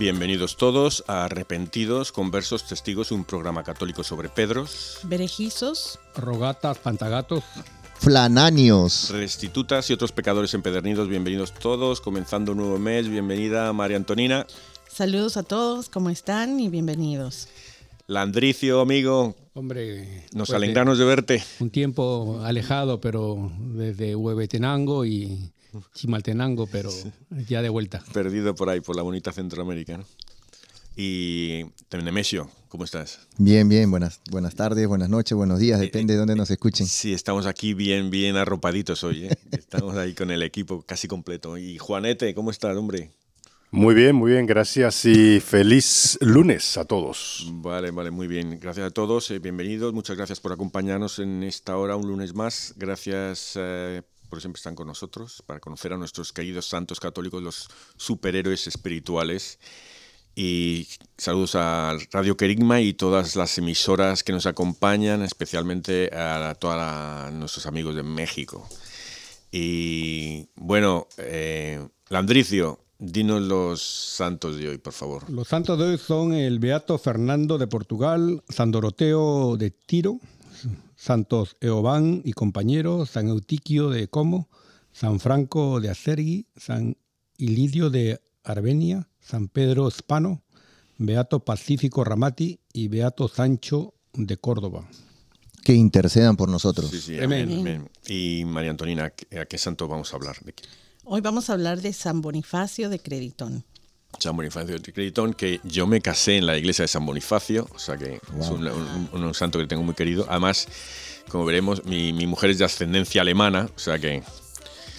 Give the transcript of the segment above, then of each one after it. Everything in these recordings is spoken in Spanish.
Bienvenidos todos a Arrepentidos, Conversos, Testigos, un programa católico sobre Pedros, Berejizos, Rogatas, pantagatos, Flananios. restitutas y otros pecadores empedernidos. Bienvenidos todos, comenzando un nuevo mes. Bienvenida María Antonina. saludos a todos, ¿cómo están? Y bienvenidos. Landricio, amigo, hombre. nos pues, alegramos de verte. eh, Un tiempo alejado, pero desde Huevetenango y Chimaltenango, pero ya de vuelta. Perdido por ahí, por la bonita Centroamérica. ¿no? Y Nemesio, ¿cómo estás? Bien, bien. Buenas, buenas tardes, buenas noches, buenos días. Depende de dónde nos escuchen. Sí, estamos aquí bien, bien arropaditos hoy. ¿eh? Estamos ahí con el equipo casi completo. Y Juanete, ¿cómo estás, hombre? Muy bien, muy bien, gracias y feliz lunes a todos. Vale, vale, muy bien. Gracias a todos, eh, bienvenidos. Muchas gracias por acompañarnos en esta hora, un lunes más. Gracias eh, por siempre estar con nosotros, para conocer a nuestros queridos santos católicos, los superhéroes espirituales. Y saludos a Radio Querigma y todas las emisoras que nos acompañan, especialmente a todos nuestros amigos de México. Y bueno, eh, Landricio, dinos los santos de hoy, por favor. Los santos de hoy son el Beato Fernando de Portugal, San Doroteo de Tiro, Santos Eoban y compañeros, San Eutiquio de Como, San Franco de Acergui, San Ilidio de Armenia, San Pedro Hispano, Beato Pacífico Ramati y Beato Sancho de Córdoba. Que intercedan por nosotros. Sí, sí, Amén. amén, amén. Y María Antonina, ¿a qué- ¿a qué santo vamos a hablar? ¿De? Hoy vamos a hablar de San Bonifacio de Creditón. San Bonifacio de Creditón, que yo me casé en la iglesia de San Bonifacio, o sea que es un, un- un santo que tengo muy querido. Además, como veremos, mi, mi mujer es de ascendencia alemana, o sea que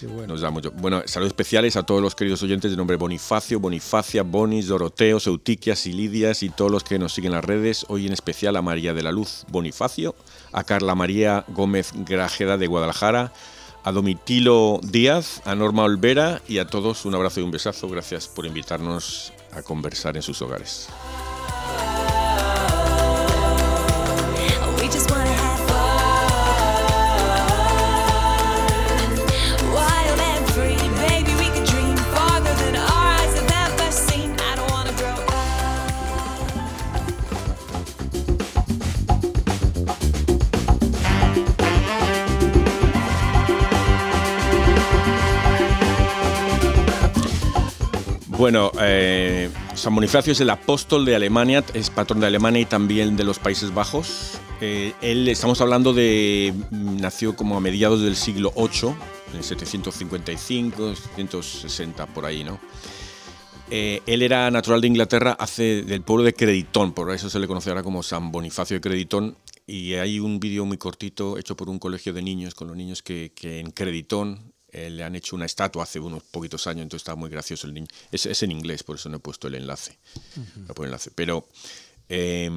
bueno. nos da mucho. Bueno, saludos especiales a todos los queridos oyentes de nombre Bonifacio, Bonifacia, Bonis, Doroteos, Eutiquias y Lidias y todos los que nos siguen en las redes. Hoy en especial a María de la Luz Bonifacio, a Carla María Gómez Grajeda de Guadalajara, a Domitilo Díaz, a Norma Olvera y a todos un abrazo y un besazo. Gracias por invitarnos a conversar en sus hogares. Bueno, eh, San Bonifacio es el apóstol de Alemania, es patrón de Alemania y también de los Países Bajos. Eh, él, estamos hablando de, mm, nació como a mediados del siglo VIII, en 755, 760, por ahí, ¿no? Eh, él era natural de Inglaterra, hace del pueblo de Creditón, por eso se le conoce ahora como San Bonifacio de Creditón. Y hay un vídeo muy cortito hecho por un colegio de niños, con los niños que, que en Creditón, eh, le han hecho una estatua hace unos poquitos años, entonces está muy gracioso el niño. Es, es en inglés, por eso no he puesto el enlace. No pongo el enlace. Pero eh,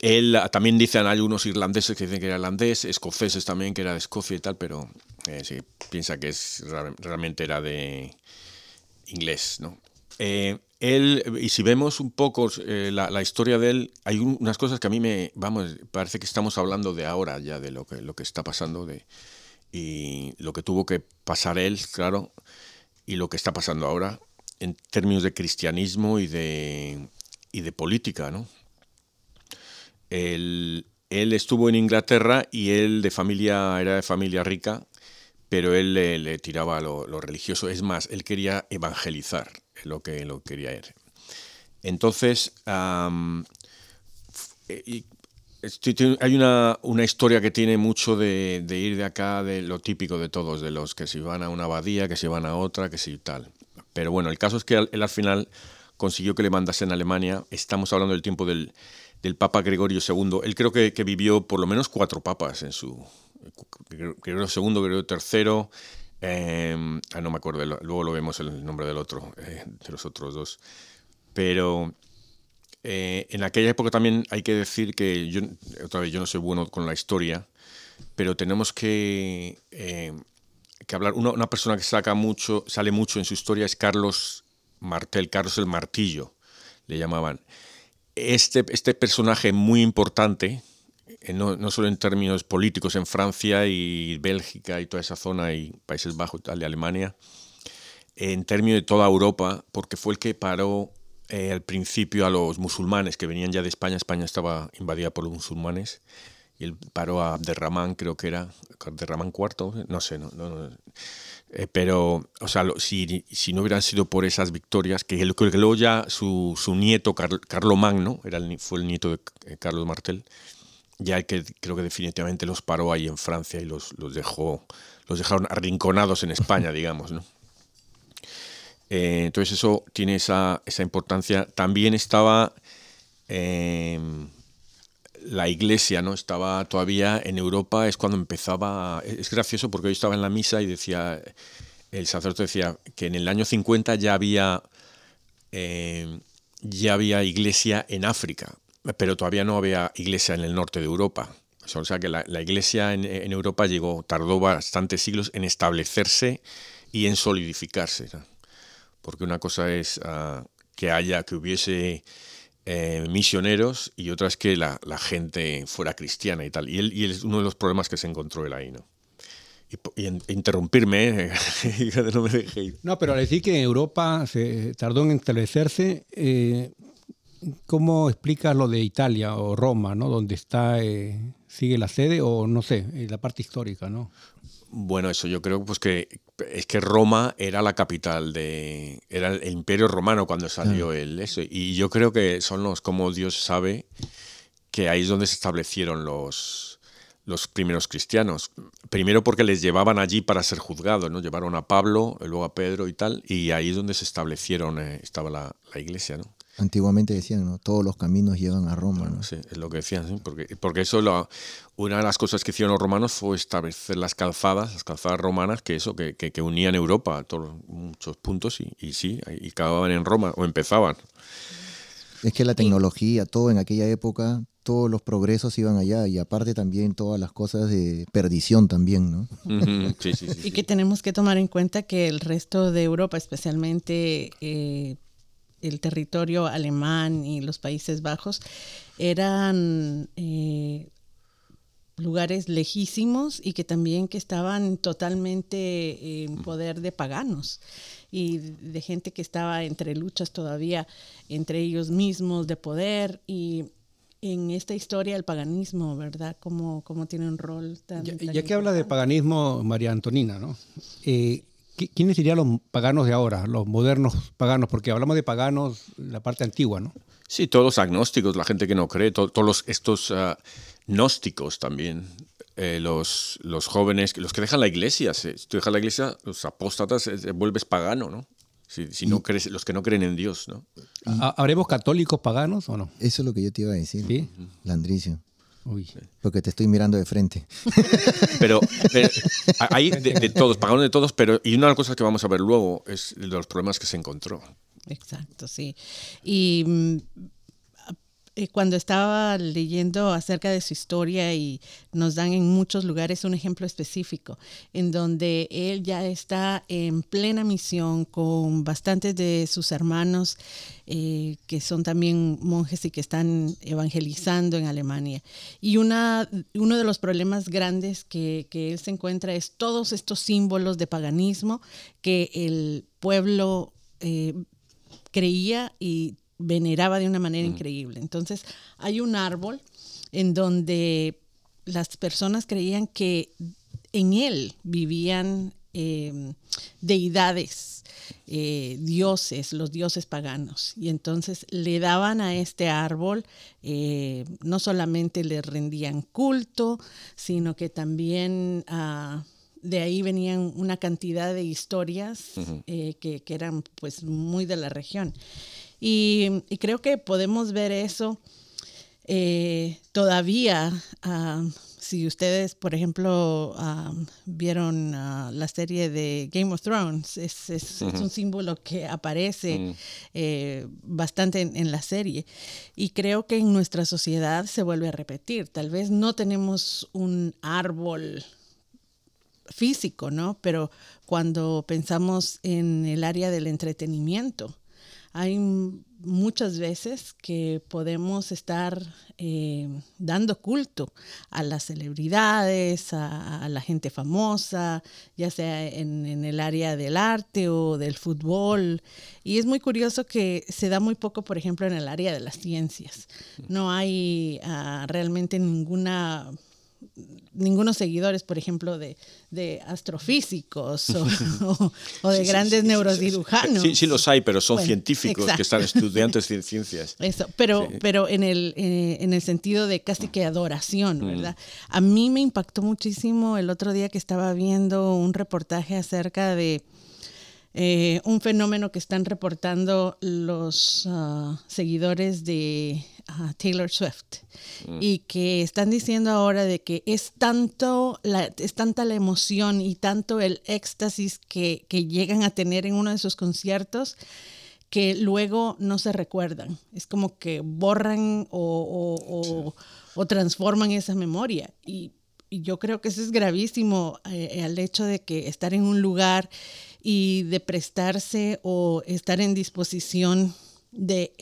él ah, también dicen hay algunos irlandeses que dicen que era irlandés, escoceses también que era de Escocia y tal, pero eh, sí, piensa que es, realmente era de inglés, ¿no? Eh, él, y si vemos un poco eh, la, la historia de él, hay un- unas cosas que a mí me, vamos, parece que estamos hablando de ahora ya, de lo que, lo que está pasando de, y lo que tuvo que pasar él, claro, y lo que está pasando ahora en términos de cristianismo y de, y de política, ¿no? Él, él estuvo en Inglaterra y él de familia, era de familia rica, pero él le, tiraba lo, lo religioso. Es más, él quería evangelizar, lo que lo quería él. Entonces, tiene- hay una, una historia que tiene mucho de, ir de acá, de lo típico de todos, de los que si van a una abadía, que si van a otra, que si tal. Pero bueno, el caso es que él, al final consiguió que le mandasen a Alemania. Estamos hablando del tiempo del, del Papa Gregorio II. Él creo que, vivió por lo menos cuatro papas en su... Gregorio II, Gregorio III... ah, no me acuerdo, luego lo vemos el nombre del otro, eh, de los otros dos. Pero eh, en aquella época también hay que decir que yo, otra vez, yo no soy bueno con la historia, pero tenemos que, eh, que hablar. Una, persona que saca mucho, sale mucho en su historia es Carlos Martel, Carlos el Martillo, le llamaban. Este, este personaje muy importante, eh, no, solo en términos políticos en Francia y Bélgica y toda esa zona y Países Bajos y tal, de Alemania, en términos de toda Europa, porque fue el que paró eh, al principio a los musulmanes que venían ya de España. España estaba invadida por los musulmanes. Y él paró a Abderramán, creo que era, Abderramán IV, no sé, no, no, no. Eh, pero, o sea, si, no hubieran sido por esas victorias, que, él- que luego ya su, su nieto, Car- Carlomagno, era el, fue el nieto de eh, Carlos Martel, ya que creo que definitivamente los paró ahí en Francia y los, los dejó, los dejaron arrinconados en España, digamos, ¿no? Eh, entonces eso tiene esa, esa importancia. También estaba eh, la iglesia, ¿no? Estaba todavía en Europa, es cuando empezaba. Es gracioso porque yo estaba en la misa y decía, el sacerdote decía que en el año 50 ya había, eh, ya había iglesia en África, pero todavía no había iglesia en el norte de Europa. O sea que la, iglesia en, Europa llegó, tardó bastantes siglos en establecerse y en solidificarse. Porque una cosa es ah, que haya, que hubiese eh, misioneros y otra es que la, gente fuera cristiana y tal. Y él, es uno de los problemas que se encontró él ahí, ¿no? Y, interrumpirme, ¿eh? no me dejéis. No, pero al decir que Europa se tardó en establecerse, eh, ¿cómo explicas lo de Italia o Roma, ¿no? Donde está, sigue la sede o no sé, la parte histórica, ¿no? Bueno, eso yo creo pues que es que Roma era la capital de era el Imperio Romano cuando salió el eso y yo creo que son los como Dios sabe que ahí es donde se establecieron los los primeros cristianos. Primero porque les llevaban allí para ser juzgados, ¿no? Llevaron a Pablo, luego a Pedro y tal, y ahí es donde se establecieron, eh, estaba la, la iglesia, ¿no? Antiguamente decían, ¿no? Todos los caminos llevan a Roma, ¿no? Sí, es lo que decían, sí, porque, porque eso, lo- una de las cosas que hicieron los romanos fue establecer las calzadas, las calzadas romanas, que eso, que, que, que unían Europa a todos muchos puntos y, y sí, y acababan en Roma, o empezaban. Es que la tecnología, todo en aquella época, todos los progresos iban allá y aparte también todas las cosas de perdición también, ¿no? Sí, sí, sí. Y que tenemos que tomar en cuenta que el resto de Europa, especialmente eh, el territorio alemán y los Países Bajos, eran eh, lugares lejísimos y que también que estaban totalmente en poder de paganos y de gente que estaba entre luchas todavía entre ellos mismos de poder y en esta historia el paganismo, ¿verdad? Como, como tiene un rol tan... Ya, tan ya que habla de paganismo, María Antonina, ¿no? Eh, ¿qui- ¿Quiénes serían los paganos de ahora, los modernos paganos? Porque hablamos de paganos, la parte antigua, ¿no? Sí, todos los agnósticos, la gente que no cree, to- todos los, estos ah, gnósticos también, eh, los, los jóvenes, los que dejan la iglesia, si tú dejas la iglesia, los apóstatas, eh, te vuelves pagano, ¿no? Si, si no crees, los que no creen en Dios, ¿no? ¿Ha- ¿Habremos católicos paganos o no? Eso es lo que yo te iba a decir, Sí. Landricio. Uy. Porque te estoy mirando de frente. Pero, pero hay de, de todos, pagaron de todos, pero y una de las cosas que vamos a ver luego es de los problemas que se encontró. Exacto, sí. Y mm, eh, cuando estaba leyendo acerca de su historia y nos dan en muchos lugares un ejemplo específico, en donde él ya está en plena misión con bastantes de sus hermanos eh, que son también monjes y que están evangelizando en Alemania. Y una, uno de los problemas grandes que, que él se encuentra es todos estos símbolos de paganismo que el pueblo eh, creía y veneraba de una manera increíble. Entonces, hay un árbol en donde las personas creían que en él vivían eh, deidades, eh, dioses, los dioses paganos. Y entonces le daban a este árbol, eh, no solamente le rendían culto, sino que también... ah, de ahí venían una cantidad de historias eh, que, que eran pues muy de la región. Y, y creo que podemos ver eso eh, todavía. ah, si ustedes, por ejemplo, ah, vieron ah, la serie de Game of Thrones, es, es- es un símbolo que aparece eh, bastante en, en la serie. Y creo que en nuestra sociedad se vuelve a repetir. Tal vez no tenemos un árbol físico, ¿no? Pero cuando pensamos en el área del entretenimiento, hay muchas veces que podemos estar eh, dando culto a las celebridades, a, la gente famosa, ya sea en, en el área del arte o del fútbol. Y es muy curioso que se da muy poco, por ejemplo, en el área de las ciencias. No hay ah, realmente ninguna ningunos seguidores, por ejemplo, de, de astrofísicos o, o- o de Sí, grandes sí, sí, neurocirujanos. Sí, sí los hay, pero son Bueno, científicos que están estudiantes de ciencias. Eso, pero, pero en el, eh, en el sentido de casi que Mm. adoración, ¿verdad? A mí me impactó muchísimo el otro día que estaba viendo un reportaje acerca de eh, un fenómeno que están reportando los ah, seguidores de ah, Taylor Swift y que están diciendo ahora de que es tanto la, es tanta la emoción y tanto el éxtasis que, que llegan a tener en uno de sus conciertos que luego no se recuerdan. Es como que borran o, o- o- o transforman esa memoria. Y, y yo creo que eso es gravísimo eh, al hecho de que estar en un lugar y de prestarse o estar en disposición de,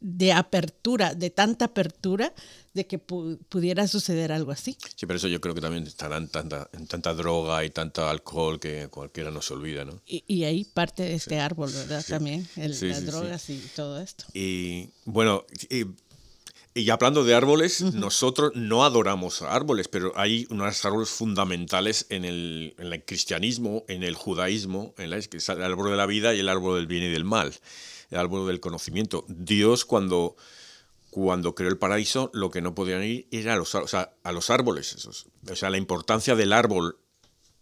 de apertura, de tanta apertura, de que pu- pudiera suceder algo así. Sí, pero eso yo creo que también estarán en tanta, en tanta droga y tanta alcohol que cualquiera nos olvida, ¿no? Y, y ahí parte de este árbol, ¿verdad? También, el- Sí, las sí, sí. drogas y todo esto. Y bueno, y, y hablando de árboles, nosotros no adoramos árboles, pero hay unos árboles fundamentales en el, en el cristianismo, en el judaísmo, en la, que es el árbol de la vida y el árbol del bien y del mal, el árbol del conocimiento. Dios cuando, cuando creó el paraíso, lo que no podían ir era a los, ar- o sea, a los árboles. esos. O sea, la importancia del árbol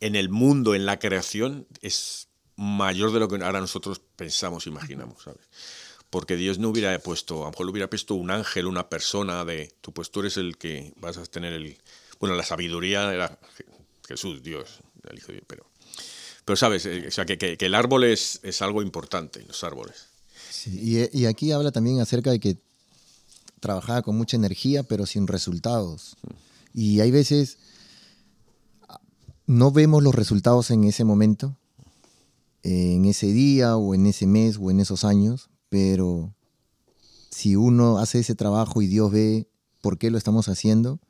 en el mundo, en la creación, es mayor de lo que ahora nosotros pensamos, imaginamos, ¿sabes? Porque Dios no hubiera puesto, a lo mejor hubiera puesto un ángel, una persona de, tú pues tú eres el que vas a tener el, bueno, la sabiduría era Je- Jesús, Dios, el Hijo de Dios, pero, pero sabes, Eh, o sea, que, que- que el árbol es, es algo importante, los árboles. Sí, y, y aquí habla también acerca de que trabajaba con mucha energía, pero sin resultados. Y hay veces no vemos los resultados en ese momento, en ese día o en ese mes o en esos años, pero si uno hace ese trabajo y Dios ve por qué lo estamos haciendo,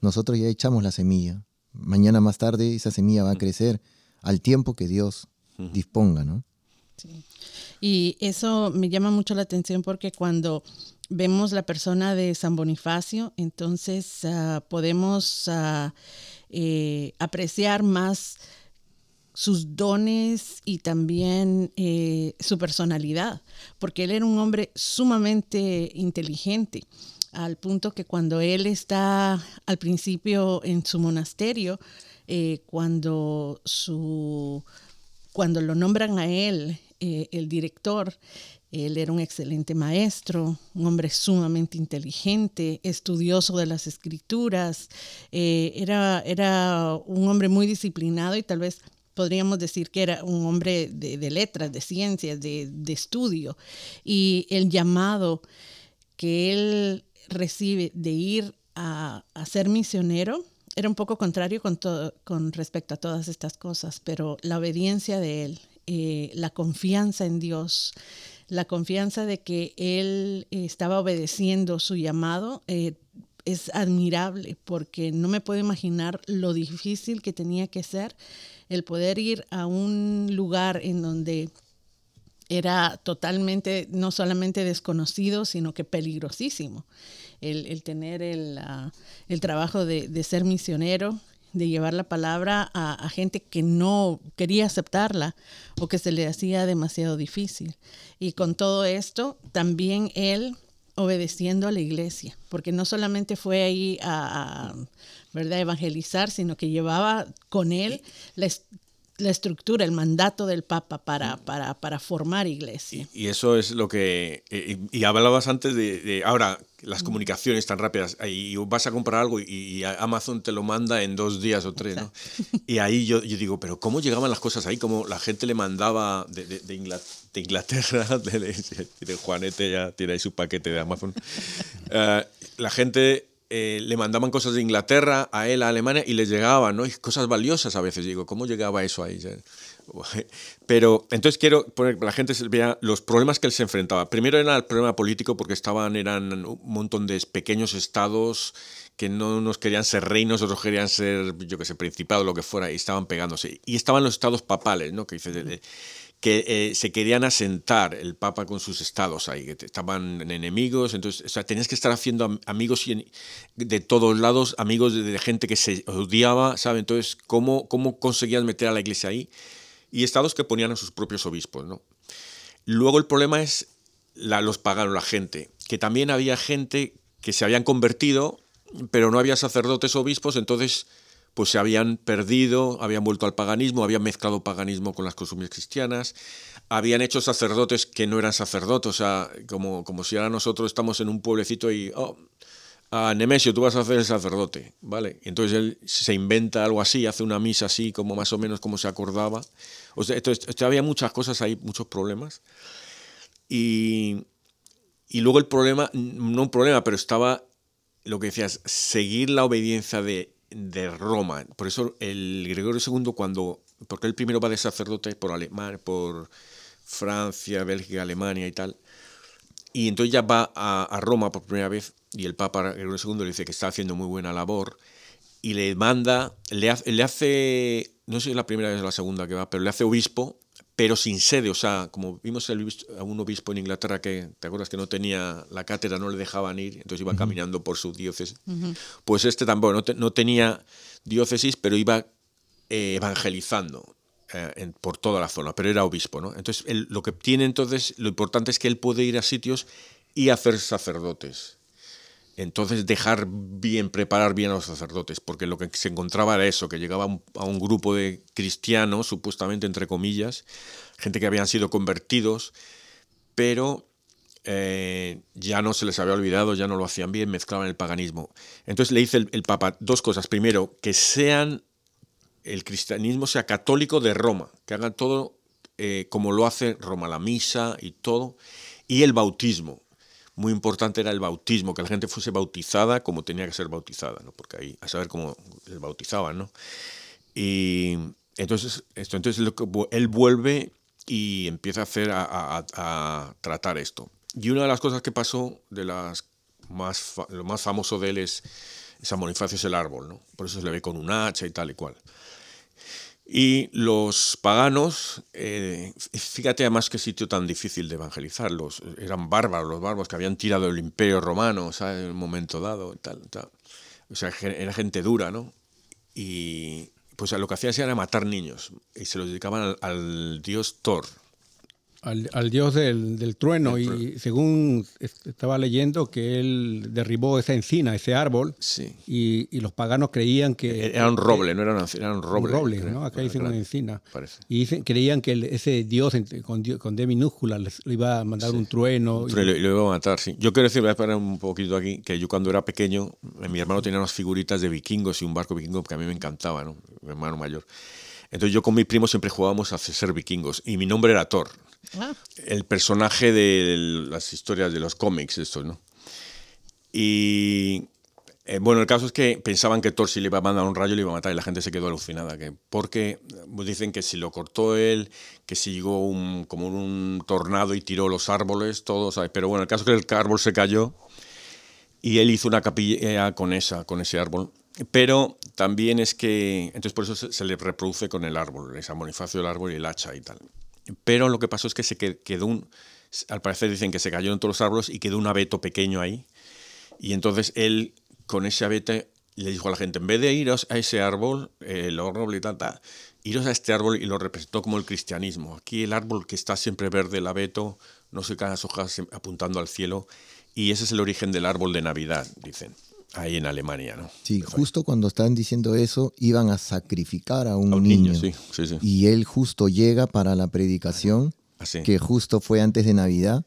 nosotros ya echamos la semilla. Mañana más tarde esa semilla va a crecer al tiempo que Dios disponga, ¿no? Sí. Y eso me llama mucho la atención porque cuando vemos la persona de San Bonifacio, entonces ah, podemos ah, eh, apreciar más sus dones y también eh, su personalidad, porque él era un hombre sumamente inteligente, al punto que cuando él está al principio en su monasterio, eh, cuando su cuando lo nombran a él, eh, el director, Él era un excelente maestro, un hombre sumamente inteligente, estudioso de las escrituras, eh, era, era un hombre muy disciplinado y tal vez podríamos decir que era un hombre de, letras, de ciencias, de, estudio. Y el llamado que él recibe de ir a, ser misionero era un poco contrario con, to- con respecto a todas estas cosas, pero la obediencia de él, eh, la confianza en Dios, la confianza de que él eh, estaba obedeciendo su llamado, eh, es admirable porque no me puedo imaginar lo difícil que tenía que ser el poder ir a un lugar en donde era totalmente, no solamente desconocido, sino que peligrosísimo. El, el tener el, ah, el trabajo de, de ser misionero, de llevar la palabra a, a gente que no quería aceptarla o que se le hacía demasiado difícil. Y con todo esto, también él obedeciendo a la iglesia, porque no solamente fue ahí a, a, ¿verdad? evangelizar, sino que llevaba con él la, la estructura, el mandato del Papa para, para, para formar iglesia. Y, y eso es lo que... eh, Y, y hablabas antes de, de ahora, las comunicaciones tan rápidas, y vas a comprar algo y, y Amazon te lo manda en dos días o tres, ¿no? Y ahí yo, yo digo, pero ¿cómo llegaban las cosas ahí? Como la gente le mandaba de, de- de Ingla- de Inglaterra, de, Juanete ya tiene ahí su paquete de Amazon, Eh, la gente... eh, le mandaban cosas de Inglaterra a él, a Alemania, y les llegaban, ¿no? Y cosas valiosas a veces. Digo, ¿cómo llegaba eso ahí? Pero entonces quiero poner que la gente vea los problemas que él se enfrentaba. Primero era el problema político porque estaban, eran un montón de pequeños estados que no unos querían ser reinos, otros querían ser, yo que sé, principados, lo que fuera, y estaban pegándose. Y estaban los estados papales, ¿no? Que, dices, que eh, se querían asentar el papa con sus estados ahí, que estaban enemigos, entonces, o sea, tenías que estar haciendo am- amigos de todos lados, amigos de, de gente que se odiaba, ¿sabes? Entonces, ¿cómo, ¿cómo conseguías meter a la iglesia ahí? y estados que ponían a sus propios obispos. ¿no? Luego el problema es la- los paganos, la gente, que también había gente que se habían convertido, pero no había sacerdotes obispos, entonces pues se habían perdido, habían vuelto al paganismo, habían mezclado paganismo con las costumbres cristianas, habían hecho sacerdotes que no eran sacerdotes, o sea, como, como si ahora nosotros estamos en un pueblecito y, oh, Nemesio, tú vas a hacer el sacerdote, ¿vale? Entonces él se inventa algo así, hace una misa así, como más o menos como se acordaba. O sea, entonces había muchas cosas ahí, muchos problemas. Y, y luego el problema, no un problema, pero estaba lo que decías, seguir la obediencia de, de Roma. Por eso el Gregorio II, cuando, porque él primero va de sacerdote por Alemania, por Francia, Bélgica, Alemania y tal, y entonces ya va a, Roma por primera vez y el Papa Gregorio II le dice que está haciendo muy buena labor y le manda, le le hace, no sé si es la primera vez o la segunda que va, pero le hace obispo, pero sin sede, o sea, como vimos el a un obispo en Inglaterra que, ¿te acuerdas que no tenía la cátedra, no le dejaban ir, entonces iba caminando por su diócesis? Pues este tampoco, no, te- no tenía diócesis, pero iba eh, evangelizando eh, en- por toda la zona, pero era obispo, ¿no? Entonces, él- lo que tiene entonces, lo importante es que él puede ir a sitios y hacer sacerdotes. Entonces, dejar bien, preparar bien a los sacerdotes, porque lo que se encontraba era eso, que llegaba a un, grupo de cristianos, supuestamente entre comillas, gente que habían sido convertidos, pero eh, ya no se les había olvidado, ya no lo hacían bien, mezclaban el paganismo. Entonces le dice el, el Papa dos cosas. Primero, que sean el cristianismo sea católico de Roma, que hagan todo eh, como lo hace Roma, la misa y todo, y el bautismo. Muy importante era el bautismo, que la gente fuese bautizada como tenía que ser bautizada, ¿no? porque ahí a saber cómo les bautizaban. ¿no? Y entonces, esto, entonces él vuelve y empieza a hacer a, a- a tratar esto. Y una de las cosas que pasó, de las más lo más famoso de él es San Bonifacio es el árbol, ¿no? Por eso se le ve con un hacha y tal y cual. Y los paganos, eh, fíjate además qué sitio tan difícil de evangelizar, los, eran bárbaros, los bárbaros que habían tirado el imperio romano, ¿sabes? En un momento dado, tal, tal. O sea, era gente dura, ¿no? Y pues lo que hacían era matar niños y se los dedicaban al, al dios Thor. Al, al dios del, del trueno y trueno. según est- estaba leyendo que él derribó esa encina, ese árbol, Sí. y, y los paganos creían que... Era un roble, no era una era un un roble. roble, creo. ¿no? Acá dicen una encina. Parece. Y dicen, creían que el- ese dios con, con D minúscula les le iba a mandar un trueno. Y lo, y lo iba a matar, sí. Yo quiero decir, voy a parar un poquito aquí, que yo cuando era pequeño, eh, mi hermano tenía unas figuritas de vikingos y un barco vikingo que a mí me encantaba, ¿no? Mi hermano mayor. Entonces yo con mi primo siempre jugábamos a ser vikingos y mi nombre era Thor, Ah, el personaje de las historias de los cómics, estos, ¿no? Y eh, bueno, el caso es que pensaban que Thor si le iba a mandar un rayo le iba a matar y la gente se quedó alucinada. Que, porque pues, dicen que si lo cortó él, que si llegó un, como un tornado y tiró los árboles, todos. ¿sabes? Pero bueno, el caso es que el árbol se cayó y él hizo una capilla con, esa, con ese árbol. Pero también es que, entonces por eso se, le reproduce con el árbol, el San Bonifacio del árbol y el hacha y tal. Pero lo que pasó es que se que- quedó un, al parecer dicen que se cayeron todos los árboles y quedó un abeto pequeño ahí. Y entonces él, con ese abete, le dijo a la gente, en vez de iros a ese árbol, eh, el árbol y tal, iros a este árbol y lo representó como el cristianismo. Aquí el árbol que está siempre verde, el abeto, no se caen las hojas apuntando al cielo. Y ese es el origen del árbol de Navidad, dicen, ahí en Alemania, ¿no? Sí, justo cuando estaban diciendo eso, iban a sacrificar a un, A un niño. niño, sí, sí, sí. Y él justo llega para la predicación, Así. que justo fue antes de Navidad.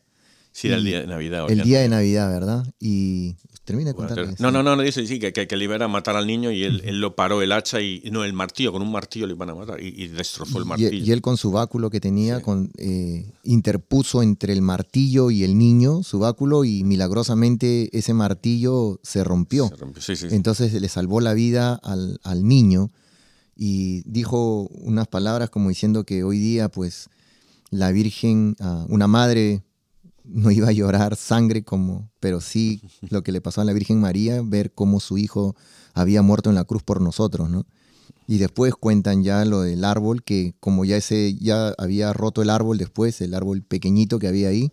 Sí, era el día de Navidad. El día de Navidad, ¿verdad? Y termina de contar. no, no, no, no, dice sí, que, que, que le iban a matar al niño y él, él lo paró el hacha y no, el martillo, con un martillo le iban a matar y, y destrozó el martillo. y él con su báculo que tenía, con, eh, interpuso entre el martillo y el niño su báculo y milagrosamente ese martillo se rompió. Se rompió, sí, sí, sí. Entonces le salvó la vida al, al niño y dijo unas palabras como diciendo que hoy día pues la Virgen, ah, una madre no iba a llorar sangre como, pero sí lo que le pasó a la Virgen María, ver cómo su hijo había muerto en la cruz por nosotros, ¿no? Y después cuentan ya lo del árbol, que como ya ese ya había roto el árbol después, el árbol pequeñito que había ahí,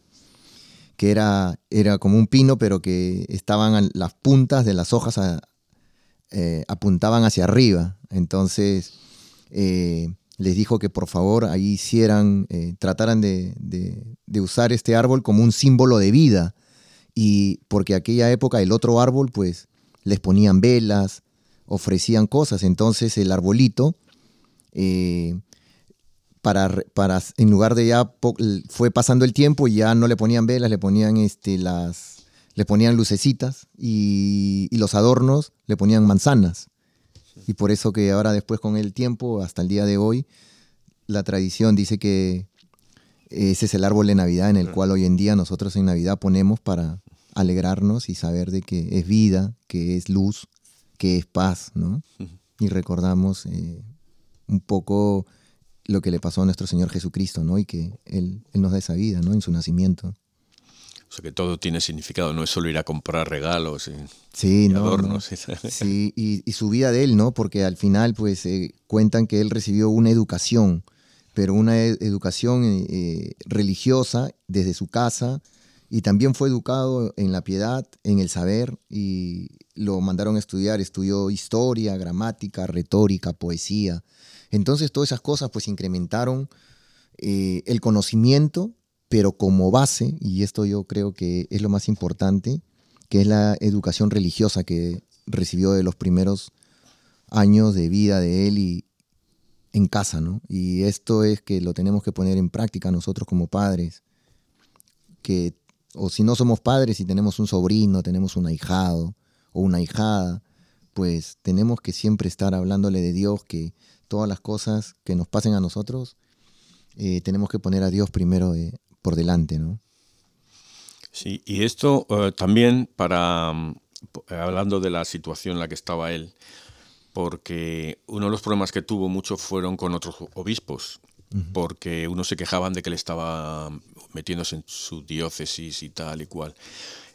que era, era como un pino, pero que estaban las puntas de las hojas a- eh, apuntaban hacia arriba. Entonces eh, les dijo que por favor ahí hicieran, eh, trataran de, usar este árbol como un símbolo de vida. Y porque aquella época el otro árbol, pues les ponían velas, ofrecían cosas. Entonces el arbolito, eh, para, para, en lugar de ya, fue pasando el tiempo y ya no le ponían velas, le ponían este, las, le ponían lucecitas y los adornos le ponían manzanas. Y por eso que ahora después con el tiempo, hasta el día de hoy, la tradición dice que ese es el árbol de Navidad en el cual hoy en día nosotros en Navidad ponemos para alegrarnos y saber de que es vida, que es luz, que es paz, ¿no? Y recordamos eh, un poco lo que le pasó a nuestro Señor Jesucristo, ¿no? Y que Él, él nos da esa vida, ¿no? En su nacimiento. O sea que todo tiene significado, no es solo ir a comprar regalos y, Sí, y no, no. adornos. Sí, y, y su vida de él, ¿no? Porque al final, pues, eh, cuentan que él recibió una educación, pero una e- educación eh, eh, religiosa desde su casa, y también fue educado en la piedad, en el saber, y lo mandaron a estudiar, estudió historia, gramática, retórica, poesía. Entonces, todas esas cosas, pues, incrementaron eh, el conocimiento, pero como base, y esto yo creo que es lo más importante, que es la educación religiosa que recibió de los primeros años de vida de él y en casa, ¿no? Y esto es que lo tenemos que poner en práctica nosotros como padres, que o si no somos padres y tenemos un sobrino, tenemos un ahijado o una ahijada, pues tenemos que siempre estar hablándole de Dios, que todas las cosas que nos pasen a nosotros, eh, tenemos que poner a Dios primero eh, por delante, ¿no? Sí, y esto eh, también para, mm, po- hablando de la situación en la que estaba él, porque uno de los problemas que tuvo mucho fueron con otros obispos, porque unos se quejaban de que le estaba metiéndose en su diócesis y tal y cual.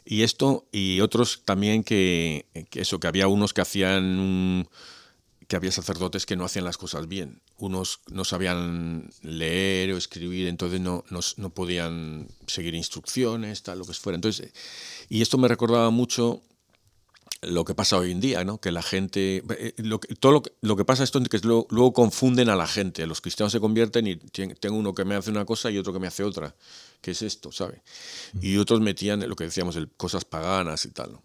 Y esto, y otros también que, que eso, que había unos que hacían un- que había sacerdotes que no hacían las cosas bien. Unos no sabían leer o escribir, entonces no, no, no podían seguir instrucciones, tal, lo que fuera. Entonces, y esto me recordaba mucho lo que pasa hoy en día, ¿no? Que la gente, eh, lo que- todo lo que, lo que pasa esto es que luego, luego confunden a la gente. Los cristianos se convierten y tengo uno que me hace una cosa y otro que me hace otra. ¿Qué es esto, sabe? Y otros metían lo que decíamos, el, cosas paganas y tal. ¿no?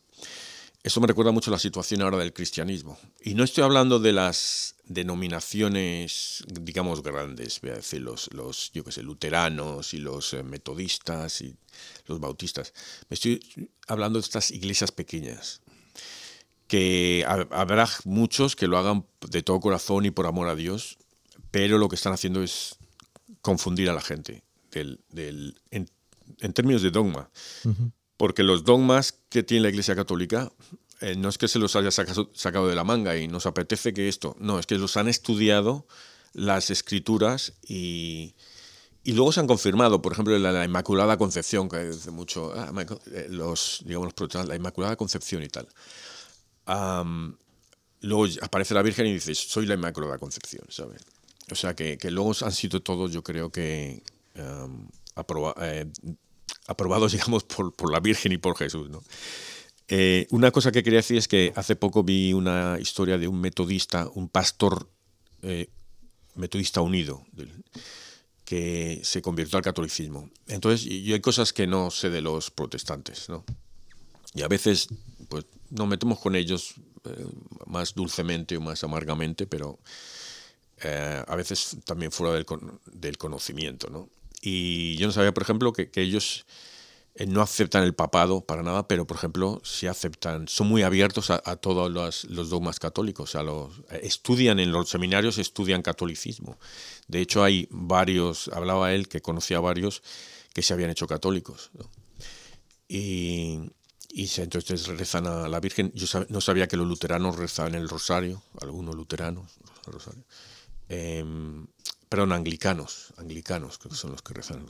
Eso me recuerda mucho a la situación ahora del cristianismo. Y no estoy hablando de las denominaciones, digamos, grandes, voy a decir, los, los yo qué sé, luteranos y los eh, metodistas y los bautistas. Me estoy hablando de estas iglesias pequeñas que ha- habrá muchos que lo hagan de todo corazón y por amor a Dios, pero lo que están haciendo es confundir a la gente del, del- en términos de dogma. Porque los dogmas que tiene la Iglesia Católica eh, no es que se los haya sacado, de la manga y nos apetece que esto, no, es que los han estudiado las escrituras y, y luego se han confirmado, por ejemplo, la, la Inmaculada Concepción, que dice mucho, ah, eh, los, digamos, los protestantes, la Inmaculada Concepción y tal. Luego aparece la Virgen y dices, soy la Inmaculada Concepción, ¿sabes? O sea, que, que luego han sido todos, yo creo que eh, aprobados, digamos, por, por la Virgen y por Jesús, ¿no? Eh, una cosa que quería decir es que hace poco vi una historia de un metodista, un pastor eh, metodista unido, que se convirtió al catolicismo. Entonces, y, y hay cosas que no sé de los protestantes, ¿no? Y a veces, pues, nos metemos con ellos eh, más dulcemente o más amargamente, pero a veces también fuera del, del conocimiento, ¿no? Y yo no sabía, por ejemplo, que, que ellos eh, no aceptan el papado para nada, pero, por ejemplo, sí aceptan, son muy abiertos a, todos los, los dogmas católicos, a los, eh, estudian en los seminarios, estudian catolicismo. De hecho, hay varios, hablaba él, que conocía a varios que se habían hecho católicos. Y, y entonces rezan a la Virgen. Yo no sabía que los luteranos rezaban el rosario, algunos luteranos, el. Em, perdón, anglicanos, anglicanos que son los que rezan.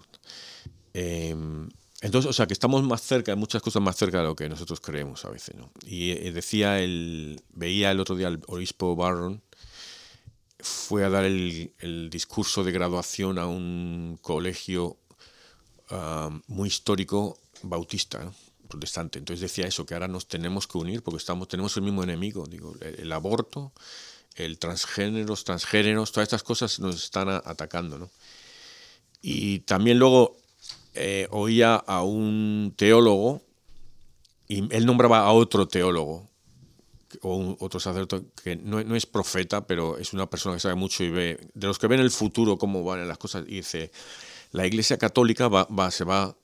Em, entonces, o sea, que estamos más cerca, muchas cosas más cerca de lo que nosotros creemos a veces. Y eh, decía el, veía el otro día al obispo Barron, fue a dar el, discurso de graduación a un colegio ah, muy histórico bautista, protestante. Entonces decía eso, que ahora nos tenemos que unir porque estamos, tenemos el mismo enemigo, digo, el aborto, el transgéneros, transgéneros, todas estas cosas nos están atacando. ¿no? Y también luego eh, oía a un teólogo y él nombraba a otro teólogo o un- otro sacerdote que no, no es profeta, pero es una persona que sabe mucho y ve, de los que ven el futuro, cómo van las cosas, y dice, la Iglesia Católica va, va- se va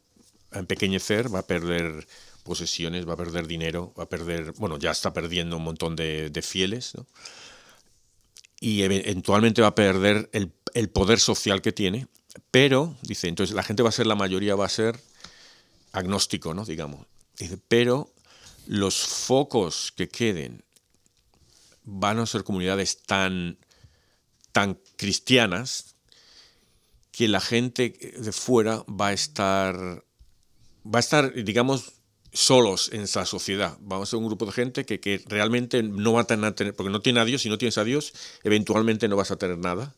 a empequeñecer, va a perder posesiones, va a perder dinero, va a perder, bueno, ya está perdiendo un montón de, de fieles, ¿no? Y eve- eventualmente va a perder el, el poder social que tiene, pero, dice, entonces la gente va a ser, la mayoría va a ser agnóstico, ¿no? Digamos. Pero los focos que queden van a ser comunidades tan, tan cristianas que la gente de fuera va a estar, va a estar, digamos, solos en esa sociedad. Vamos a ser un grupo de gente que, que realmente no va a tener, porque no tiene a Dios, si no tienes a Dios, eventualmente no vas a tener nada.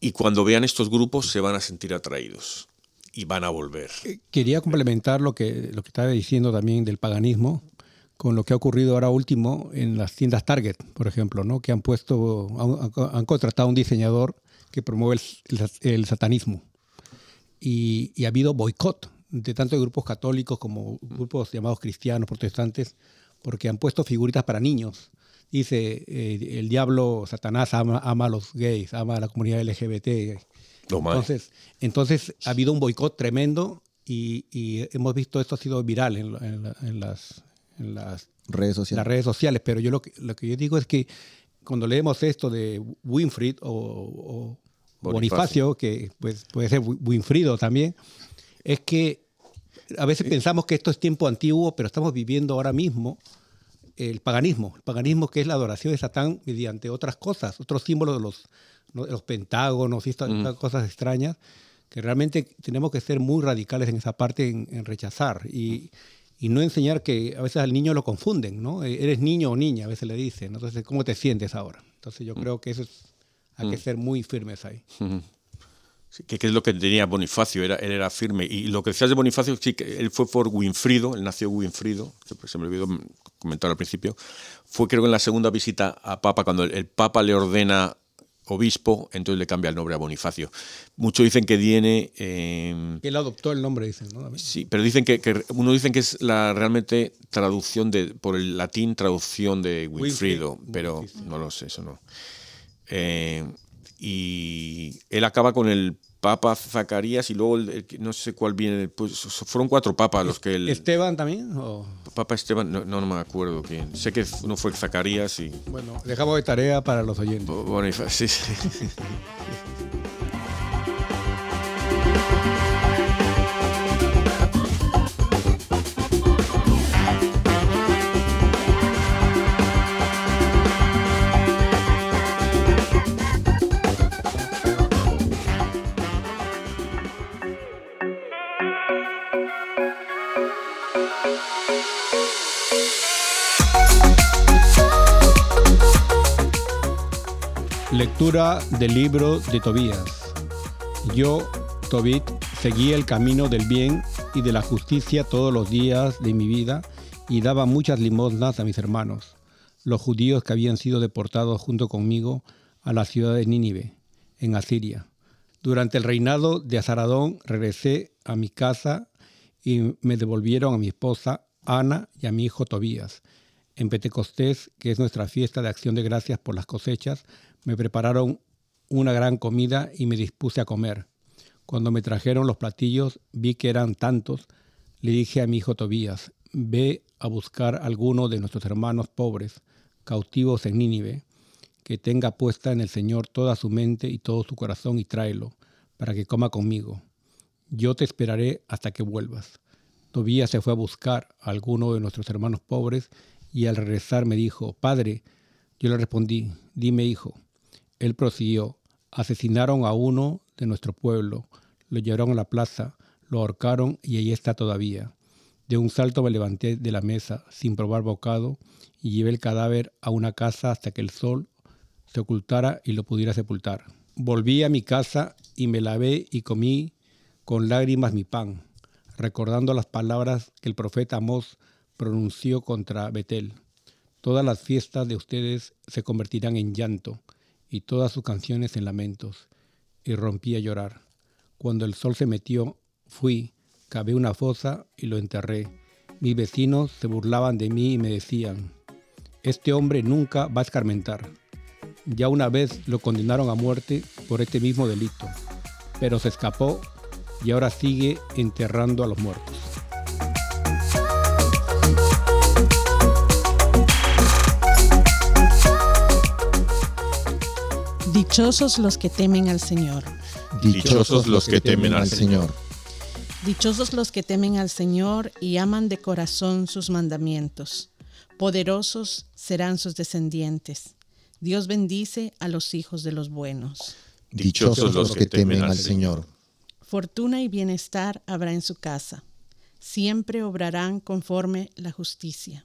Y cuando vean estos grupos se van a sentir atraídos y van a volver. Quería complementar lo que, lo que estaba diciendo también del paganismo con lo que ha ocurrido ahora último en las tiendas Target, por ejemplo, ¿no? que han puesto, han, han contratado a un diseñador que promueve el, satanismo. Y ha habido boicot de tanto de grupos católicos como grupos llamados cristianos, protestantes, porque han puesto figuritas para niños. Dice, eh, el diablo, Satanás ama, ama a los gays, ama a la comunidad LGBT, entonces, entonces ha habido un boicot tremendo y, y hemos visto esto ha sido viral en, en la- en las, en las, Redes sociales. las redes sociales. Pero yo lo que, lo que yo digo es que cuando leemos esto de Winfried o, o Bonifacio. Bonifacio, que pues, puede ser Wi- Winfrido también, es que a veces pensamos que esto es tiempo antiguo, pero estamos viviendo ahora mismo el paganismo, el paganismo que es la adoración de Satán mediante otras cosas, otros símbolos de los, ¿no? de los pentágonos y estas, cosas extrañas, que realmente tenemos que ser muy radicales en esa parte, en, en rechazar y, y no enseñar que a veces al niño lo confunden, ¿no? Eh, Eres niño o niña, a veces le dicen, ¿no? entonces, ¿cómo te sientes ahora? Entonces yo creo que eso es, hay que ser muy firmes ahí. Que, que es lo que tenía Bonifacio, era, él era firme. Y lo que decías de Bonifacio, sí, que él fue por Winfrido, él nació Winfrido, que se me olvidó comentar al principio, fue creo que en la segunda visita a Papa, cuando el, el Papa le ordena obispo, entonces le cambia el nombre a Bonifacio. Muchos dicen que viene... eh, Él adoptó el nombre, dicen, ¿no? David? Sí, pero dicen que, que uno dicen que es la realmente traducción de por el latín traducción de Wilfrido, Wilfrid, pero no lo sé, eso no. Eh, y él acaba con el Papa Zacarías y luego el- no sé cuál viene, pues fueron cuatro papas los que el ¿Esteban también? o- Papa Esteban, no, no, no me acuerdo quién. Sé que uno fue Zacarías y Bueno, dejamos de tarea para los oyentes. Bonifacio. sí, sí. Lectura del libro de Tobías. Yo, Tobit, seguí el camino del bien y de la justicia todos los días de mi vida y daba muchas limosnas a mis hermanos, los judíos que habían sido deportados junto conmigo a la ciudad de Nínive, en Asiria. Durante el reinado de Azaradón regresé a mi casa y me devolvieron a mi esposa Ana y a mi hijo Tobías. En Pentecostés, que es nuestra fiesta de acción de gracias por las cosechas, me prepararon una gran comida y me dispuse a comer. Cuando me trajeron los platillos, vi que eran tantos. Le dije a mi hijo Tobías, ve a buscar alguno de nuestros hermanos pobres, cautivos en Nínive, que tenga puesta en el Señor toda su mente y todo su corazón y tráelo, para que coma conmigo. Yo te esperaré hasta que vuelvas. Tobías se fue a buscar a alguno de nuestros hermanos pobres y al regresar me dijo, Padre, yo le respondí, dime hijo. Él prosiguió, asesinaron a uno de nuestro pueblo, lo llevaron a la plaza, lo ahorcaron y ahí está todavía. De un salto me levanté de la mesa sin probar bocado y llevé el cadáver a una casa hasta que el sol se ocultara y lo pudiera sepultar. Volví a mi casa y me lavé y comí con lágrimas mi pan, recordando las palabras que el profeta Amós pronunció contra Betel. Todas las fiestas de ustedes se convertirán en llanto y todas sus canciones en lamentos. Y rompí a llorar. Cuando el sol se metió, fui, cavé una fosa y lo enterré. Mis vecinos se burlaban de mí y me decían, este hombre nunca va a escarmentar. Ya una vez lo condenaron a muerte por este mismo delito, pero se escapó y ahora sigue enterrando a los muertos. Dichosos los que temen al Señor. Dichosos los que temen al Señor. Dichosos los que temen al Señor y aman de corazón sus mandamientos. Poderosos serán sus descendientes. Dios bendice a los hijos de los buenos. Dichosos los que temen al Señor. Fortuna y bienestar habrá en su casa. Siempre obrarán conforme la justicia.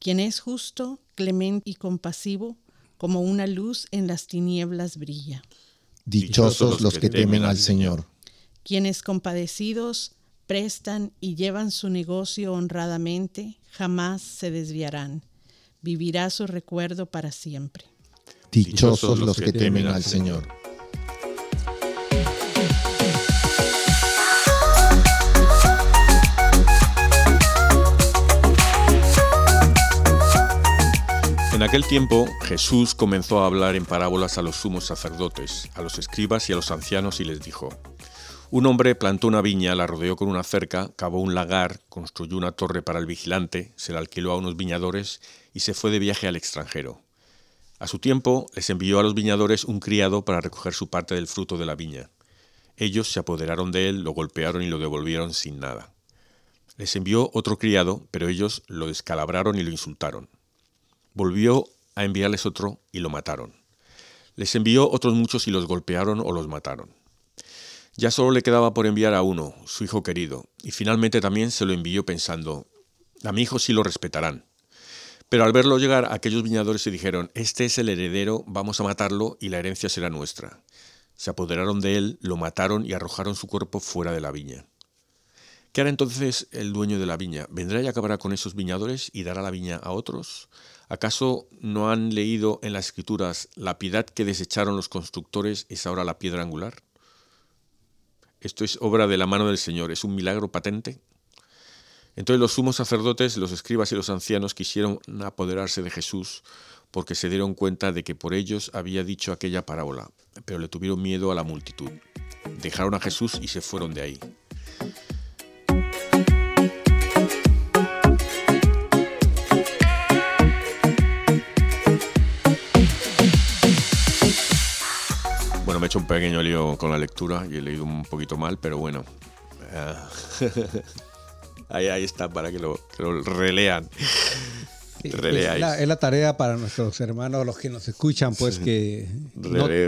Quien es justo, clemente y compasivo, como una luz en las tinieblas brilla. Dichosos los que temen al Señor. Quienes compadecidos prestan y llevan su negocio honradamente, jamás se desviarán. Vivirá su recuerdo para siempre. Dichosos los que temen al Señor. Aquel tiempo Jesús comenzó a hablar en parábolas a los sumos sacerdotes, a los escribas y a los ancianos y les dijo, Un hombre plantó una viña, la rodeó con una cerca, cavó un lagar, construyó una torre para el vigilante, se la alquiló a unos viñadores y se fue de viaje al extranjero. A su tiempo les envió a los viñadores un criado para recoger su parte del fruto de la viña. Ellos se apoderaron de él, lo golpearon y lo devolvieron sin nada. Les envió otro criado, pero ellos lo descalabraron y lo insultaron. Volvió a enviarles otro y lo mataron. Les envió otros muchos y los golpearon o los mataron. Ya solo le quedaba por enviar a uno, su hijo querido, y finalmente también se lo envió pensando, a mi hijo sí lo respetarán. Pero al verlo llegar, aquellos viñadores se dijeron, este es el heredero, vamos a matarlo y la herencia será nuestra. Se apoderaron de él, lo mataron y arrojaron su cuerpo fuera de la viña. ¿Qué hará entonces el dueño de la viña? ¿Vendrá y acabará con esos viñadores y dará la viña a otros? ¿Acaso no han leído en las escrituras la piedad que desecharon los constructores es ahora la piedra angular? Esto es obra de la mano del Señor, es un milagro patente. Entonces los sumos sacerdotes, los escribas y los ancianos quisieron apoderarse de Jesús porque se dieron cuenta de que por ellos había dicho aquella parábola, pero le tuvieron miedo a la multitud. Dejaron a Jesús y se fueron de ahí. Bueno, me he hecho un pequeño lío con la lectura y he leído un poquito mal, pero bueno. Ah, ahí, ahí está para que lo, que lo relean. Es la, es la tarea para nuestros hermanos, los que nos escuchan, pues que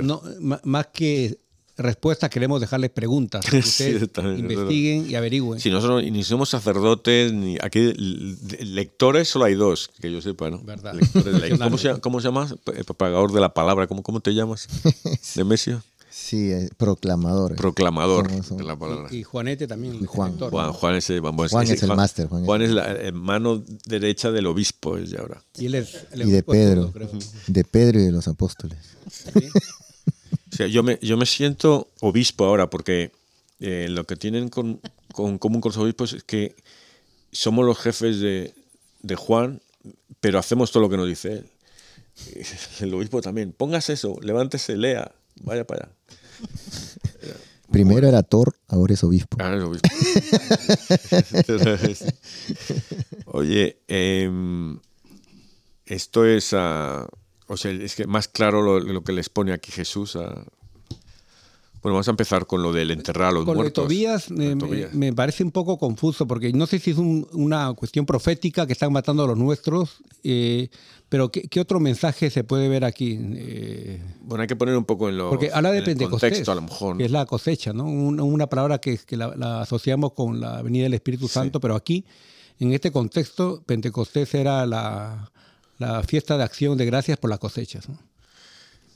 no- más que respuestas queremos dejarles preguntas. que Sí, ustedes también, es investiguen y averigüen. Si nosotros ni somos sacerdotes, ni aquí lectores solo hay dos, que yo sepa, ¿no? Verdad. Lectores ¿Cómo, se, ¿Cómo se llama? El propagador de la palabra, ¿cómo, cómo te llamas? Nemesio. Sí, eh, proclamador. Proclamador Somos- somos- de la palabra. Y, y Juanete también. Y Juan. director, Juan, ¿no? Juan es el, bueno, Juan ese- es el máster, Juan Juan, es- la eh, mano derecha del obispo, es de ahora. Y él es el Y de Pedro. todo, creo. De Pedro y de los apóstoles. Sí. Sea, yo me, yo me siento obispo ahora porque eh, lo que tienen con, con común con los obispos es que somos los jefes de, de Juan, pero hacemos todo lo que nos dice él. El obispo también. Pongas eso, levántese, lea, vaya para allá. Primero era Thor, ahora es obispo. Ah, el obispo. Oye, em, esto es, o sea, es que más claro lo, lo que les pone aquí Jesús. ah. Bueno, vamos a empezar con lo del enterrar a los Con muertos. Tobías, Lo de me, me- Tobías. me parece un poco confuso porque no sé si es un- una cuestión profética que están matando a los nuestros, eh, pero ¿qué, qué otro mensaje se puede ver aquí? Eh, Bueno, hay que poner un poco en lo porque habla de Pentecostés, contexto, a lo mejor. que es la cosecha, ¿no? Una, una palabra que, que la, la asociamos con la venida del Espíritu Santo, pero aquí, en este contexto, Pentecostés era la, la fiesta de acción de gracias por las cosechas. ¿no?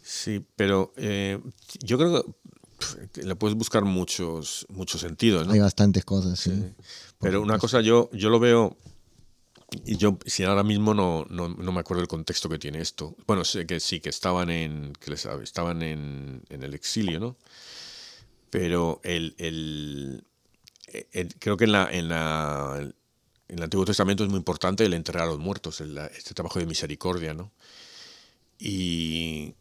Sí, pero eh, yo creo que le puedes buscar muchos, muchos sentidos, ¿no? Hay bastantes cosas, sí. Pero una cosa yo, yo lo veo, y yo si ahora mismo no, no, no me acuerdo el contexto que tiene esto. Bueno, sé que sí, que estaban en, que les- estaban en, en el exilio, ¿no? Pero el, el- el- creo que en, la, en, la, en el Antiguo Testamento es muy importante el enterrar a los muertos, el- este trabajo de misericordia, ¿no? Y,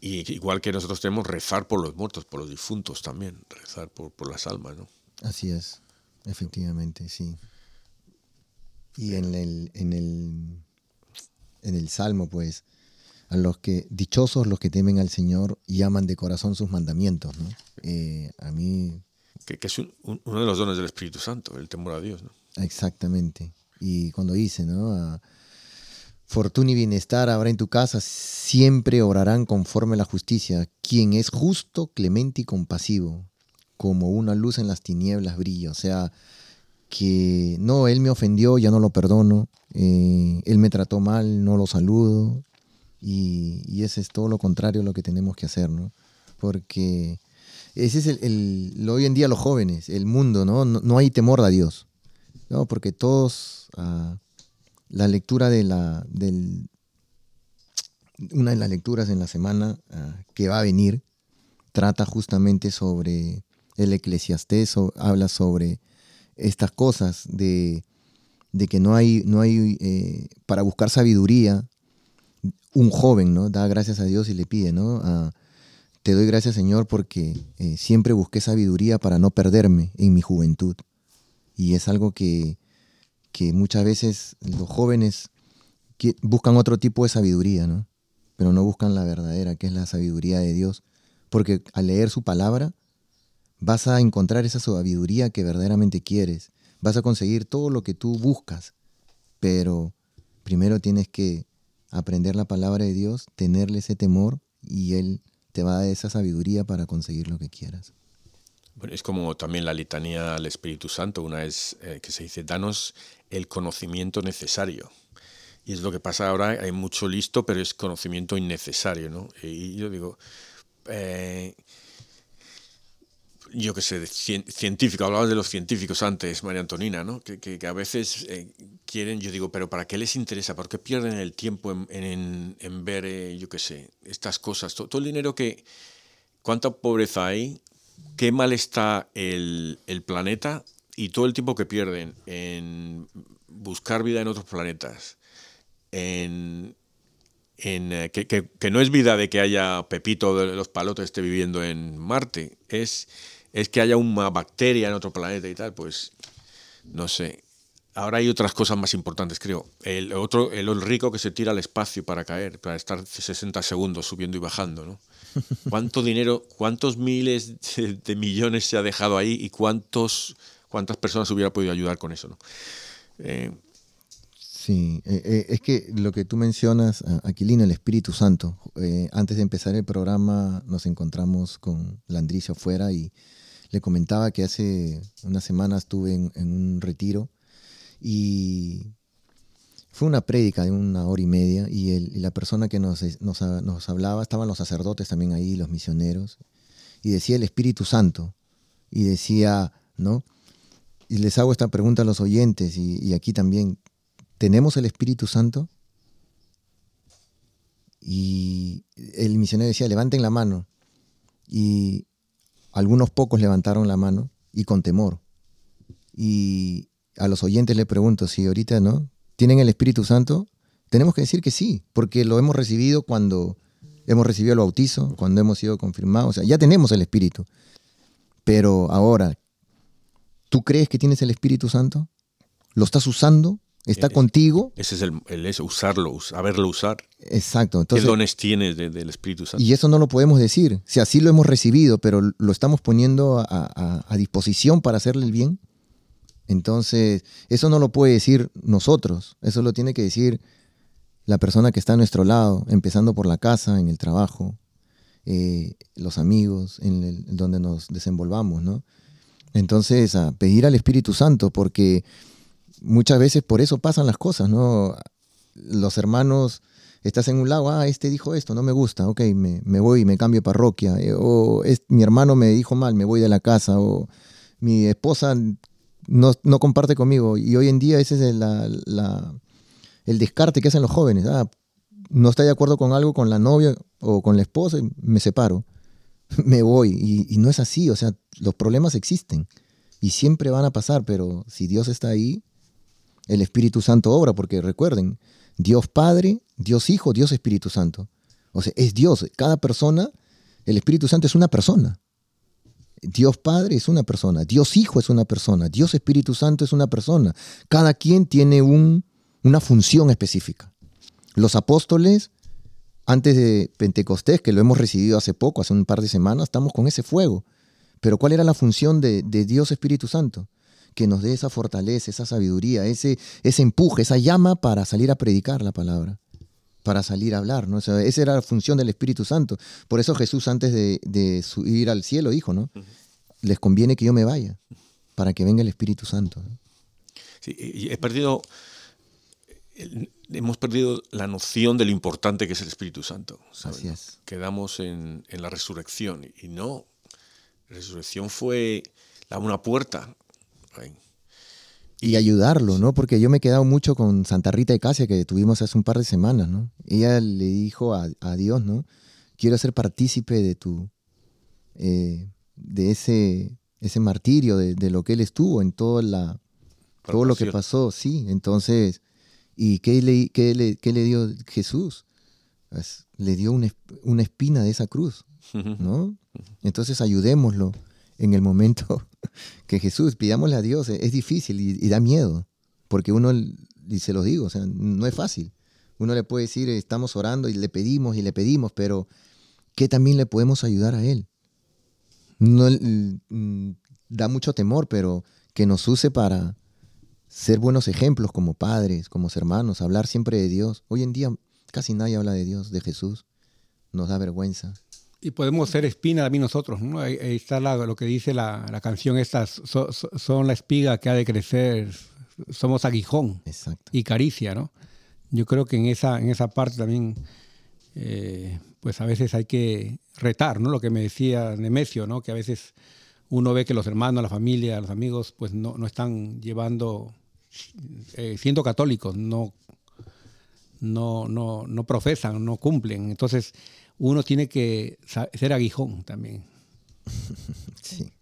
y igual que nosotros tenemos rezar por los muertos, por los difuntos también, rezar por, por las almas, ¿no? Así es, efectivamente, sí. Y en el, en el, en el Salmo, pues, a los que, dichosos los que temen al Señor y aman de corazón sus mandamientos, ¿no? Eh, a mí, que, que es un- un- uno de los dones del Espíritu Santo, el temor a Dios. ¿no? Exactamente. Y cuando dice, ¿no? A, Fortuna y bienestar habrá en tu casa, siempre obrarán conforme a la justicia. Quien es justo, clemente y compasivo, como una luz en las tinieblas brilla. O sea, que no, él me ofendió, ya no lo perdono, eh, él me trató mal, no lo saludo, y, y ese es todo lo contrario a lo que tenemos que hacer, ¿no? Porque ese es el, hoy en día los jóvenes, el mundo. No, no hay temor a Dios, ¿no? Porque todos, ah, la lectura de la, del, una de las lecturas en la semana ah, que va a venir, trata justamente sobre el eclesiastés, habla sobre estas cosas de, de que no hay, no hay eh, para buscar sabiduría, un joven, ¿no? Da gracias a Dios y le pide, ¿no? Ah, te doy gracias, Señor, porque eh, siempre busqué sabiduría para no perderme en mi juventud. Y es algo que, que muchas veces los jóvenes buscan otro tipo de sabiduría, ¿no? Pero no buscan la verdadera, que es la sabiduría de Dios. Porque al leer su palabra, vas a encontrar esa sabiduría que verdaderamente quieres. Vas a conseguir todo lo que tú buscas. Pero primero tienes que aprender la palabra de Dios, tenerle ese temor y Él te va a dar esa sabiduría para conseguir lo que quieras. Bueno, es como también la litanía al Espíritu Santo, una es eh, que se dice, danos el conocimiento necesario. Y es lo que pasa ahora, hay mucho listo, pero es conocimiento innecesario, ¿no? Y yo digo, eh, yo qué sé, científico, hablabas de los científicos antes, María Antonina, ¿no? Que, a veces eh, quieren, yo digo, pero ¿para qué les interesa? ¿Por qué pierden el tiempo en, ver, yo qué sé, estas cosas? To- Todo, el dinero que... ¿Cuánta pobreza hay? ¿Qué mal está el, planeta? Y todo el tiempo que pierden en buscar vida en otros planetas, en en, eh, que, que- que no es vida de que haya Pepito de los palotes esté viviendo en Marte, es, es que haya una bacteria en otro planeta y tal, pues no sé. Ahora hay otras cosas más importantes, creo. El otro, el rico que se tira al espacio para caer, para estar 60 segundos subiendo y bajando, ¿no? ¿Cuánto dinero, cuántos miles de, millones se ha dejado ahí y cuántos, cuántas personas hubiera podido ayudar con eso, ¿no? Eh, Sí, eh, eh, es que lo que tú mencionas, Aquilino, el Espíritu Santo, antes de empezar el programa nos encontramos con Landricio afuera y le comentaba que hace unas semanas estuve en, en un retiro y fue una prédica de una hora y media y, el- la persona que nos, nos hablaba, estaban los sacerdotes también ahí, los misioneros, y decía el Espíritu Santo, y decía, ¿no? Y les hago esta pregunta a los oyentes y, y aquí también, ¿tenemos el Espíritu Santo? Y el misionero decía, levanten la mano. Y algunos pocos levantaron la mano y con temor. Y a los oyentes le pregunto si ahorita no tienen el Espíritu Santo. Tenemos que decir que sí, porque lo hemos recibido cuando hemos recibido el bautizo, cuando hemos sido confirmados. O sea, ya tenemos el Espíritu. Pero ahora, ¿tú crees que tienes el Espíritu Santo? ¿Lo estás usando? ¿Está contigo? ese es el, el eso, usarlo, us- saberlo usar. Exacto. ¿Qué Entonces, dones tienes de- del Espíritu Santo? y eso no lo podemos decir. Si así lo hemos recibido, pero lo estamos poniendo a, a- a disposición para hacerle el bien. Entonces, eso no lo puede decir nosotros. Eso lo tiene que decir la persona que está a nuestro lado, empezando por la casa, en el trabajo, eh, los amigos, en, donde nos desenvolvamos, ¿no? Entonces, a pedir al Espíritu Santo, porque muchas veces por eso pasan las cosas, ¿no? Los hermanos, estás en un lado, ah, este dijo esto, no me gusta, ok, me, me voy y me cambio de parroquia, eh, o es, mi hermano me dijo mal, me voy de la casa, o mi esposa no, no comparte conmigo, y hoy en día ese es el, el descarte que hacen los jóvenes, ah, no estoy de acuerdo con algo con la novia o con la esposa, me separo, me voy, y, y no es así, o sea, los problemas existen, y siempre van a pasar, pero si Dios está ahí, el Espíritu Santo obra, porque recuerden, Dios Padre, Dios Hijo, Dios Espíritu Santo. O sea, es Dios. Cada persona, el Espíritu Santo es una persona. Dios Padre es una persona, Dios Hijo es una persona, Dios Espíritu Santo es una persona. Cada quien tiene un- una función específica. Los apóstoles, antes de Pentecostés, que lo hemos recibido hace poco, hace un par de semanas, estamos con ese fuego. Pero ¿cuál era la función de, Dios Espíritu Santo? Que nos dé esa fortaleza, esa sabiduría, ese empuje, esa llama para salir a predicar la palabra, para salir a hablar. ¿no? O sea, esa era la función del Espíritu Santo. Por eso Jesús antes de, de subir al cielo dijo, ¿no? Les conviene que yo me vaya, para que venga el Espíritu Santo. ¿no? Sí, y he perdido, hemos perdido la noción de lo importante que es el Espíritu Santo. ¿sabes? Así es. Quedamos en, en la resurrección y no, la resurrección fue la, una puerta. Ay, y ayudarlo, ¿no? Porque yo me he quedado mucho con Santa Rita de Casia que tuvimos hace un par de semanas, ¿no? Ella le dijo a, a Dios, ¿no? Quiero ser partícipe de tu, eh, de ese, ese martirio, de, de lo que él estuvo en toda la, todo lo que pasó, sí. Entonces, ¿y qué le, qué le, qué le dio Jesús? Pues, le dio una, una espina de esa cruz, ¿no? Entonces ayudémoslo en el momento que Jesús, pidámosle a Dios, es difícil y, y da miedo, porque uno, y se lo digo, o sea, no es fácil. Uno le puede decir, estamos orando y le pedimos y le pedimos, pero ¿qué también le podemos ayudar a Él? No, mm, da mucho temor, pero que nos use para ser buenos ejemplos como padres, como hermanos, hablar siempre de Dios. Hoy en día casi nadie habla de Dios, de Jesús. Nos da vergüenza. Y podemos ser espina también nosotros, ¿no? Ahí, ahí está la- lo que dice la, la canción esta, so- so- son la espiga que ha de crecer, somos aguijón Exacto. y caricia, ¿no? Yo creo que en esa, en esa parte también eh, pues a veces hay que retar, ¿no? Lo que me decía Nemesio, ¿no? Que a veces uno ve que los hermanos, la familia, los amigos, pues no, no están llevando, eh, siendo católicos, no, no, no, no profesan, no cumplen. Entonces uno tiene que ser aguijón también. Sí.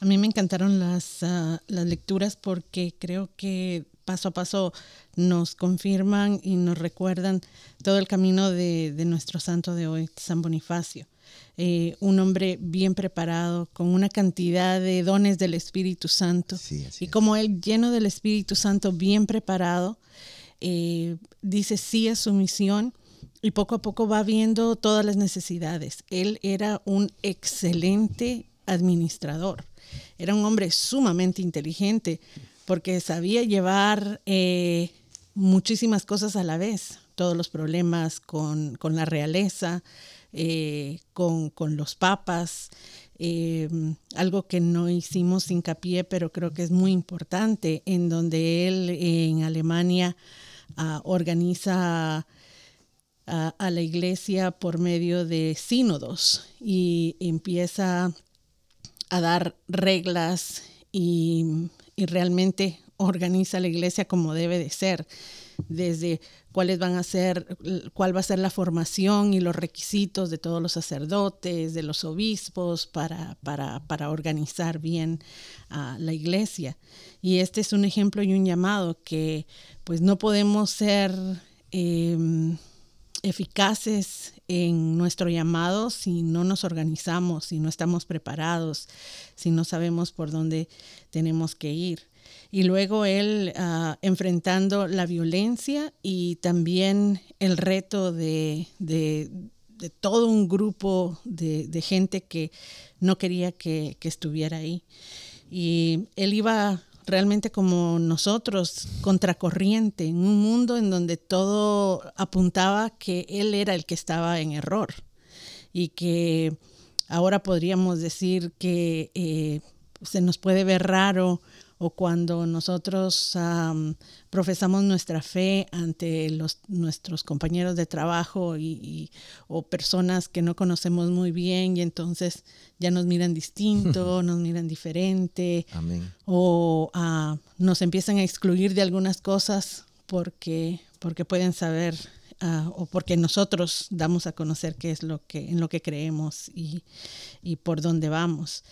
A mí me encantaron las, ah, las lecturas porque creo que paso a paso nos confirman y nos recuerdan todo el camino de, de nuestro santo de hoy, San Bonifacio. Eh, un hombre bien preparado, con una cantidad de dones del Espíritu Santo. Sí, así y es. como él, lleno del Espíritu Santo, bien preparado, eh, dice sí a su misión y poco a poco va viendo todas las necesidades. Él era un excelente administrador. Era un hombre sumamente inteligente porque sabía llevar eh, muchísimas cosas a la vez, todos los problemas con, con la realeza, eh, con, con los papas, eh, algo que no hicimos hincapié, pero creo que es muy importante, en donde él en Alemania ah, organiza a, la iglesia por medio de sínodos y empieza a dar reglas y, y realmente organiza la iglesia como debe de ser, desde cuáles van a ser, cuál va a ser la formación y los requisitos de todos los sacerdotes, de los obispos, para, para, para organizar bien a la iglesia. Y este es un ejemplo y un llamado que pues no podemos ser em, eficaces en nuestro llamado si no nos organizamos, si no estamos preparados, si no sabemos por dónde tenemos que ir. Y luego él ah, enfrentando la violencia y también el reto de, de- de todo un grupo de, de gente que no quería que, que estuviera ahí. Y él iba realmente como nosotros, contracorriente, en un mundo en donde todo apuntaba que él era el que estaba en error y que ahora podríamos decir que eh, se nos puede ver raro o cuando nosotros am, profesamos nuestra fe ante los, nuestros compañeros de trabajo y, y- o personas que no conocemos muy bien y entonces ya nos miran distinto, nos miran diferente Amén. o ah, nos empiezan a excluir de algunas cosas porque, porque pueden saber ah, o porque nosotros damos a conocer qué es lo que, en lo que creemos y, y por dónde vamos.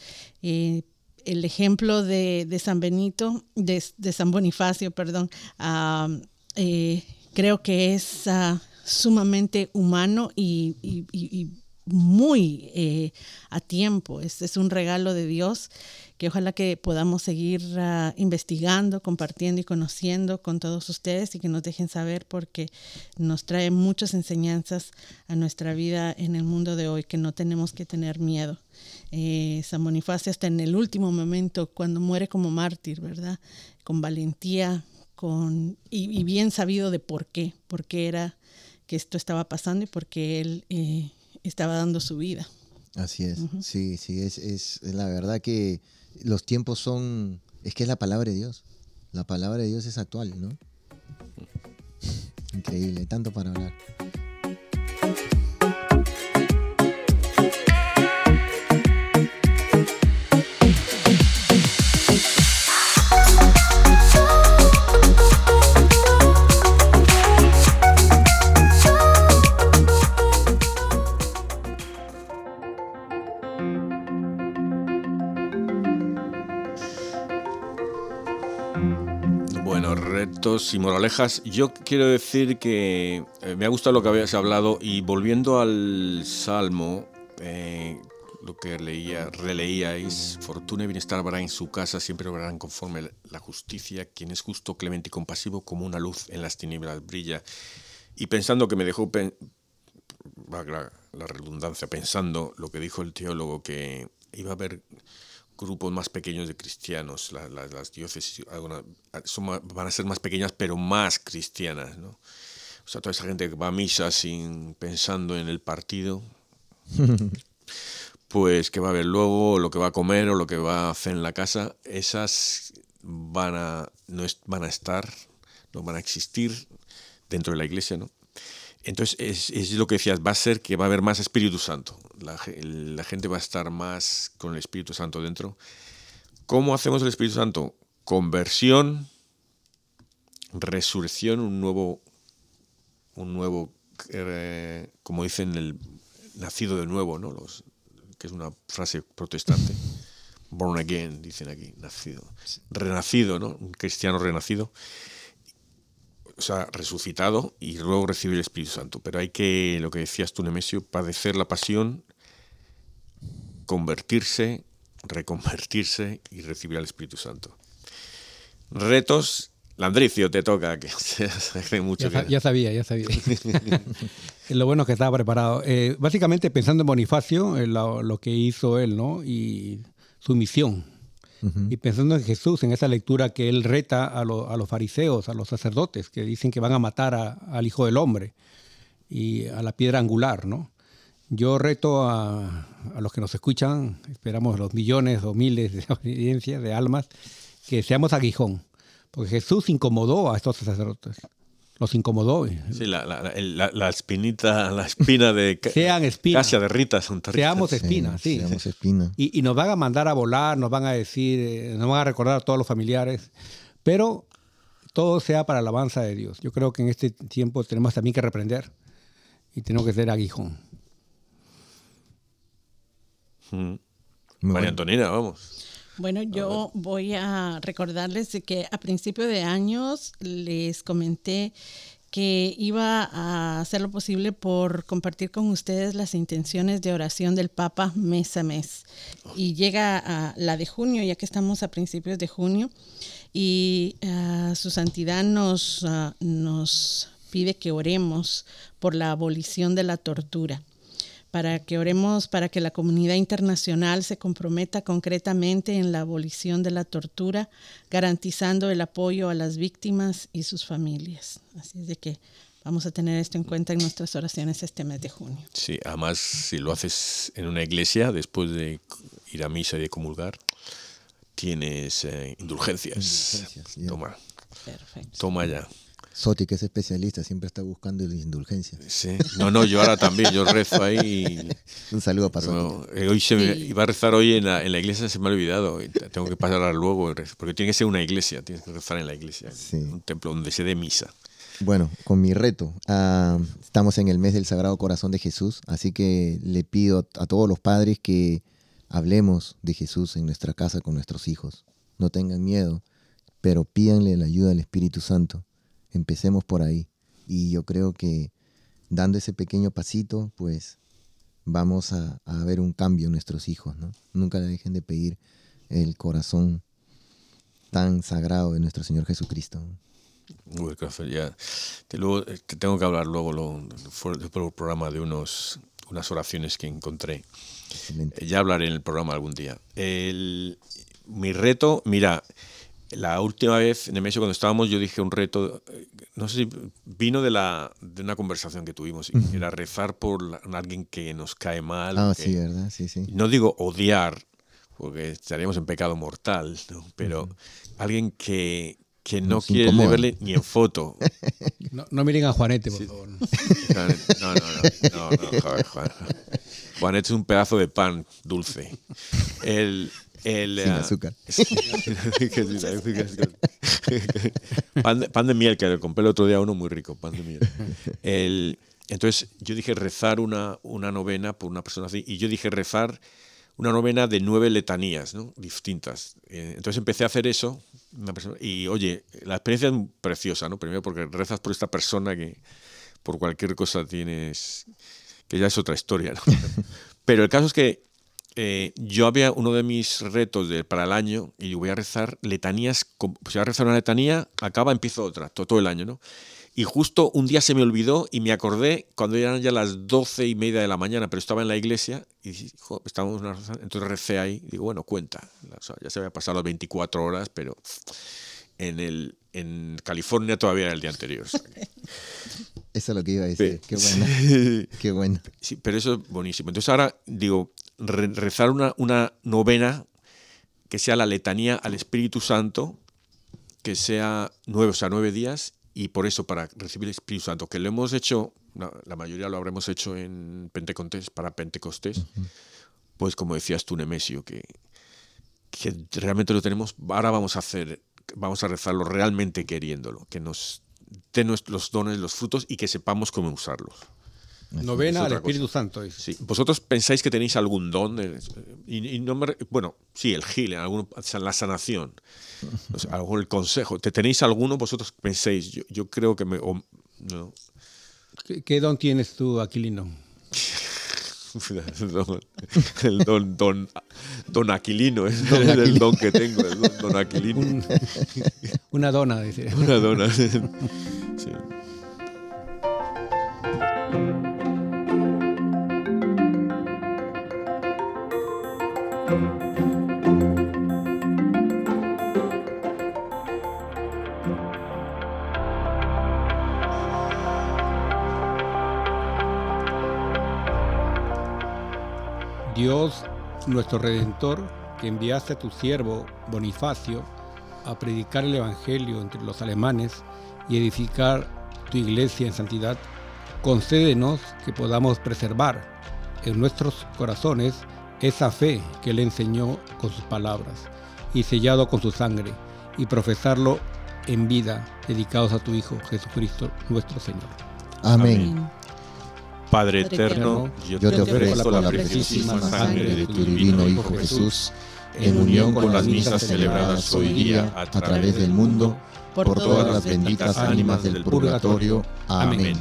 Eh, el ejemplo de, San Benito, de, San Bonifacio, perdón, eh, creo que es ah, sumamente humano y, muy eh, a tiempo. Es un regalo de Dios que ojalá que podamos seguir ah, investigando, compartiendo y conociendo con todos ustedes y que nos dejen saber porque nos trae muchas enseñanzas a nuestra vida en el mundo de hoy, que no tenemos que tener miedo. Eh, San Bonifacio hasta en el último momento, cuando muere como mártir, ¿verdad? Con valentía, con, y, y bien sabido de por qué, por qué era que esto estaba pasando y por qué él eh, estaba dando su vida. Así es. Sí, sí, es, es la verdad que los tiempos son, es que es la palabra de Dios. La palabra de Dios es actual, ¿no? Increíble, tanto para hablar. Y moralejas. Yo quiero decir que eh, me ha gustado lo que habías hablado y volviendo al Salmo, eh, lo que leía, releíais, fortuna y bienestar habrá en su casa, siempre obrarán conforme la justicia, quien es justo, clemente y compasivo, como una luz en las tinieblas brilla. Y pensando que me dejó, pen- valga la redundancia, pensando lo que dijo el teólogo, que iba a haber grupos más pequeños de cristianos, la- la- las diócesis son van a ser más pequeñas pero más cristianas, ¿no? O sea, toda esa gente que va a misa sin pensando en el partido, pues que va a ver luego lo que va a comer o lo que va a hacer en la casa, esas van a, no es- van a estar, no van a existir dentro de la iglesia, ¿no? Entonces, es, es lo que decías, va a ser que va a haber más Espíritu Santo. La, ge- la gente va a estar más con el Espíritu Santo dentro. ¿Cómo hacemos el Espíritu Santo? Conversión, resurrección, un nuevo, un nuevo, eh, como dicen, el nacido de nuevo, ¿no? Los, que es una frase protestante. Born again, dicen aquí, nacido. Renacido, ¿no? Un cristiano renacido. O sea, resucitado y luego recibir el Espíritu Santo. Pero hay que, lo que decías tú, Nemesio, padecer la pasión, convertirse, reconvertirse y recibir al Espíritu Santo. Retos, Landricio, te toca, que hace mucho Ya, que... ya sabía, ya sabía. lo bueno es que estaba preparado. Eh, básicamente pensando en Bonifacio, en lo, lo que hizo él, ¿no? Y su misión. Y pensando en Jesús, en esa lectura que él reta a, lo- a los fariseos, a los sacerdotes, que dicen que van a matar a- al Hijo del Hombre y a la piedra angular, ¿no? Yo reto a, a los que nos escuchan, esperamos los millones o miles de audiencias, de almas, que seamos aguijón. Porque Jesús incomodó a estos sacerdotes. Los incomodó. Sí, la, la- la- espinita, la espina de Sean espinas. Casia de Rita Santa Rita. Seamos espinas, sí. Seamos espina. Y, y nos van a mandar a volar, nos van a decir, eh, nos van a recordar a todos los familiares, pero todo sea para la alabanza de Dios. Yo creo que en este tiempo tenemos también que reprender y tenemos que ser aguijón. Mm. Muy María bueno. Antonina, vamos. Bueno, yo voy a recordarles de que a principio de años les comenté que iba a hacer lo posible por compartir con ustedes las intenciones de oración del Papa mes a mes. Y llega a la de junio, ya que estamos a principios de junio, y ah, su santidad nos, ah, nos pide que oremos por la abolición de la tortura para que oremos para que la comunidad internacional se comprometa concretamente en la abolición de la tortura, garantizando el apoyo a las víctimas y sus familias. Así es de que vamos a tener esto en cuenta en nuestras oraciones este mes de junio. Sí, además, si lo haces en una iglesia, después de ir a misa y de comulgar, tienes eh, indulgencias. Indulgencias. Toma, Perfecto. toma ya. Soti, que es especialista, siempre está buscando indulgencias. Sí. No, no, yo ahora también, yo rezo ahí. y- Un saludo para no, eh, hoy se me, Sí. iba a rezar hoy en la, en la iglesia, se me ha olvidado. Tengo que pasar luego, porque tiene que ser una iglesia, tienes que rezar en la iglesia, Sí. un templo donde se dé misa. Bueno, con mi reto, ah, estamos en el mes del Sagrado Corazón de Jesús, así que le pido a todos los padres que hablemos de Jesús en nuestra casa con nuestros hijos. No tengan miedo, pero pídanle la ayuda del Espíritu Santo. Empecemos por ahí. Y yo creo que dando ese pequeño pasito, pues vamos a, a ver un cambio en nuestros hijos. ¿no? Nunca le dejen de pedir el corazón tan sagrado de nuestro Señor Jesucristo. Uy, café, ya. Te, luego, eh, te tengo que hablar luego lo, fuera del programa de unos, unas oraciones que encontré. Excelente. Eh, Ya hablaré en el programa algún día. El- mi reto, mira, la última vez, Nemesio, cuando estábamos, yo dije un reto, no sé si vino de, la, de una conversación que tuvimos, y era rezar por la- alguien que nos cae mal. Ah, que- sí, ¿verdad? Sí, sí. no digo odiar, porque estaríamos en pecado mortal, ¿no? pero alguien que, que no quiere verle ni en foto. No, no miren a Juanete, por favor. No, no, no, no, no, joder, Juan. Juanet es un pedazo de pan dulce. El, el, Sin ah, azúcar. pan, de, pan de miel, que le compré el otro día uno muy rico, pan de miel. El, entonces yo dije rezar una, una novena por una persona así, y yo dije rezar una novena de nueve letanías ¿no? distintas. Eh, Entonces empecé a hacer eso, una persona- y oye, la experiencia es preciosa, ¿no? Primero porque rezas por esta persona que por cualquier cosa tienes, que ya es otra historia, ¿no? Pero el caso es que eh, yo había uno de mis retos de, para el año y voy a rezar letanías, pues voy a rezar una letanía, acaba, empiezo otra, to- todo, el año, ¿no? Y justo un día se me olvidó y me acordé cuando eran ya las doce y media de la mañana, pero estaba en la iglesia y "Jo, estábamos una rezada", entonces recé ahí, digo, bueno, cuenta, o sea, ya se había pasado las 24 horas, pero en, el, en California todavía era el día anterior. o sea que- Eso es lo que iba a decir. Qué Sí. buena. Qué buena. Sí, pero eso es buenísimo. Entonces ahora digo, re- rezar una, una novena que sea la letanía al Espíritu Santo, que sea nueve, o sea, nueve días, y por eso para recibir el Espíritu Santo, que lo hemos hecho la, mayoría lo habremos hecho en Pentecostés, para Pentecostés, pues como decías tú, Nemesio, que, que realmente lo tenemos, ahora vamos a hacer, vamos a rezarlo realmente queriéndolo, que nos dé nues- los dones, los frutos y que sepamos cómo usarlos. Novena es al Espíritu cosa. Santo. dice. Sí. ¿Vosotros pensáis que tenéis algún don? de- y, y no me re- bueno, sí, el algún- la sanación, o sea, algo, el consejo. ¿Te tenéis alguno? ¿Vosotros pensáis? Yo, yo creo que me... o- no. ¿Qué, qué don tienes tú, Aquilino? El don, el don, don, don Aquilino, es el, el don que tengo, el don, don Aquilino. Un- una dona, dice. Una dona. Sí. Dios, nuestro Redentor, que enviaste a tu siervo Bonifacio a predicar el Evangelio entre los alemanes y edificar tu iglesia en santidad, concédenos que podamos preservar en nuestros corazones esa fe que él enseñó con sus palabras y sellado con su sangre, y profesarlo en vida, dedicados a tu Hijo Jesucristo nuestro Señor. Amén. Padre Padre eterno, yo te ofrezco la preciosísima sangre de tu divino Hijo Jesús, en unión con las misas celebradas hoy día a través del mundo, por todas las benditas ánimas del purgatorio. Amén.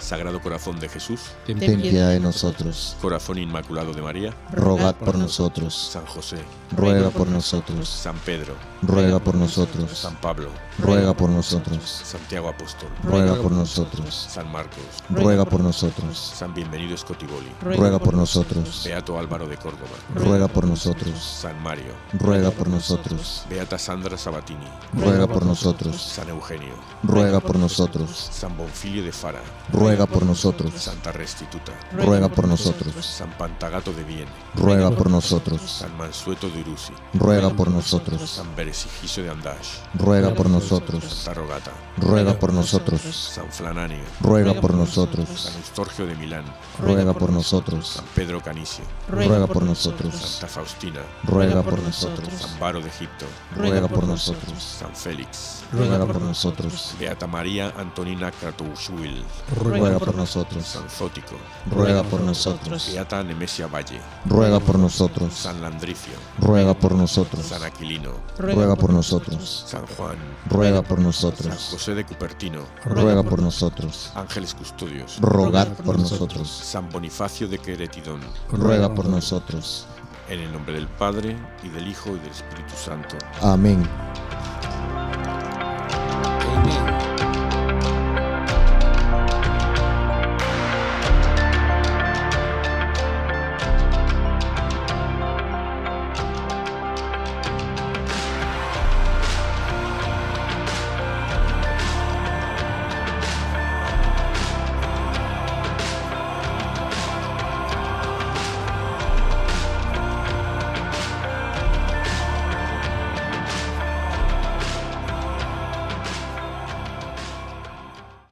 Sagrado Corazón de Jesús, Ten piedad de nosotros. Corazón Inmaculado de María, Rogad por nosotros. San José, Ruega por nosotros. San Pedro, Ruega por nosotros. San Pablo, Ruega por nosotros. Santiago Apóstol, Ruega por nosotros. San Marcos, Ruega por nosotros. San Bienvenido Scotiboli, Ruega por nosotros. Beato Álvaro de Córdoba, Ruega por nosotros. San Mario, Ruega por nosotros. Beata Sandra Sabatini, Ruega por nosotros. San Eugenio, Ruega por nosotros. San Bonfilio de Fara, Ruega por nosotros. Santa Restituta, Ruega por nosotros. San Pantagato de Viene, Ruega por nosotros. San Mansueto de Urusi, Ruega por nosotros. San Beresigiso de Andash, Ruega por nosotros. Rogata, Ruega por nosotros. San Flananio, Ruega por nosotros. San Eustorgio de Milán, Ruega por nosotros. San Pedro Canicio, Ruega por nosotros. Santa Faustina, Ruega por nosotros. San Baro de Egipto, Ruega por nosotros. San Félix, Ruega por nosotros. Beata María Antonina Kratoshwil, Ruega por nosotros. San Zótico, Ruega por nosotros. Beata Nemesia Valle, Ruega por nosotros. San Landricio, Ruega por nosotros. San Aquilino, Ruega por nosotros. San Juan, Ruega por nosotros. De Cupertino, ruega por nosotros. Ángeles Custodios, rogad por nosotros. San Bonifacio de Queretidón, ruega por nosotros. En el nombre del Padre, y del Hijo, y del Espíritu Santo. Amén. Amén.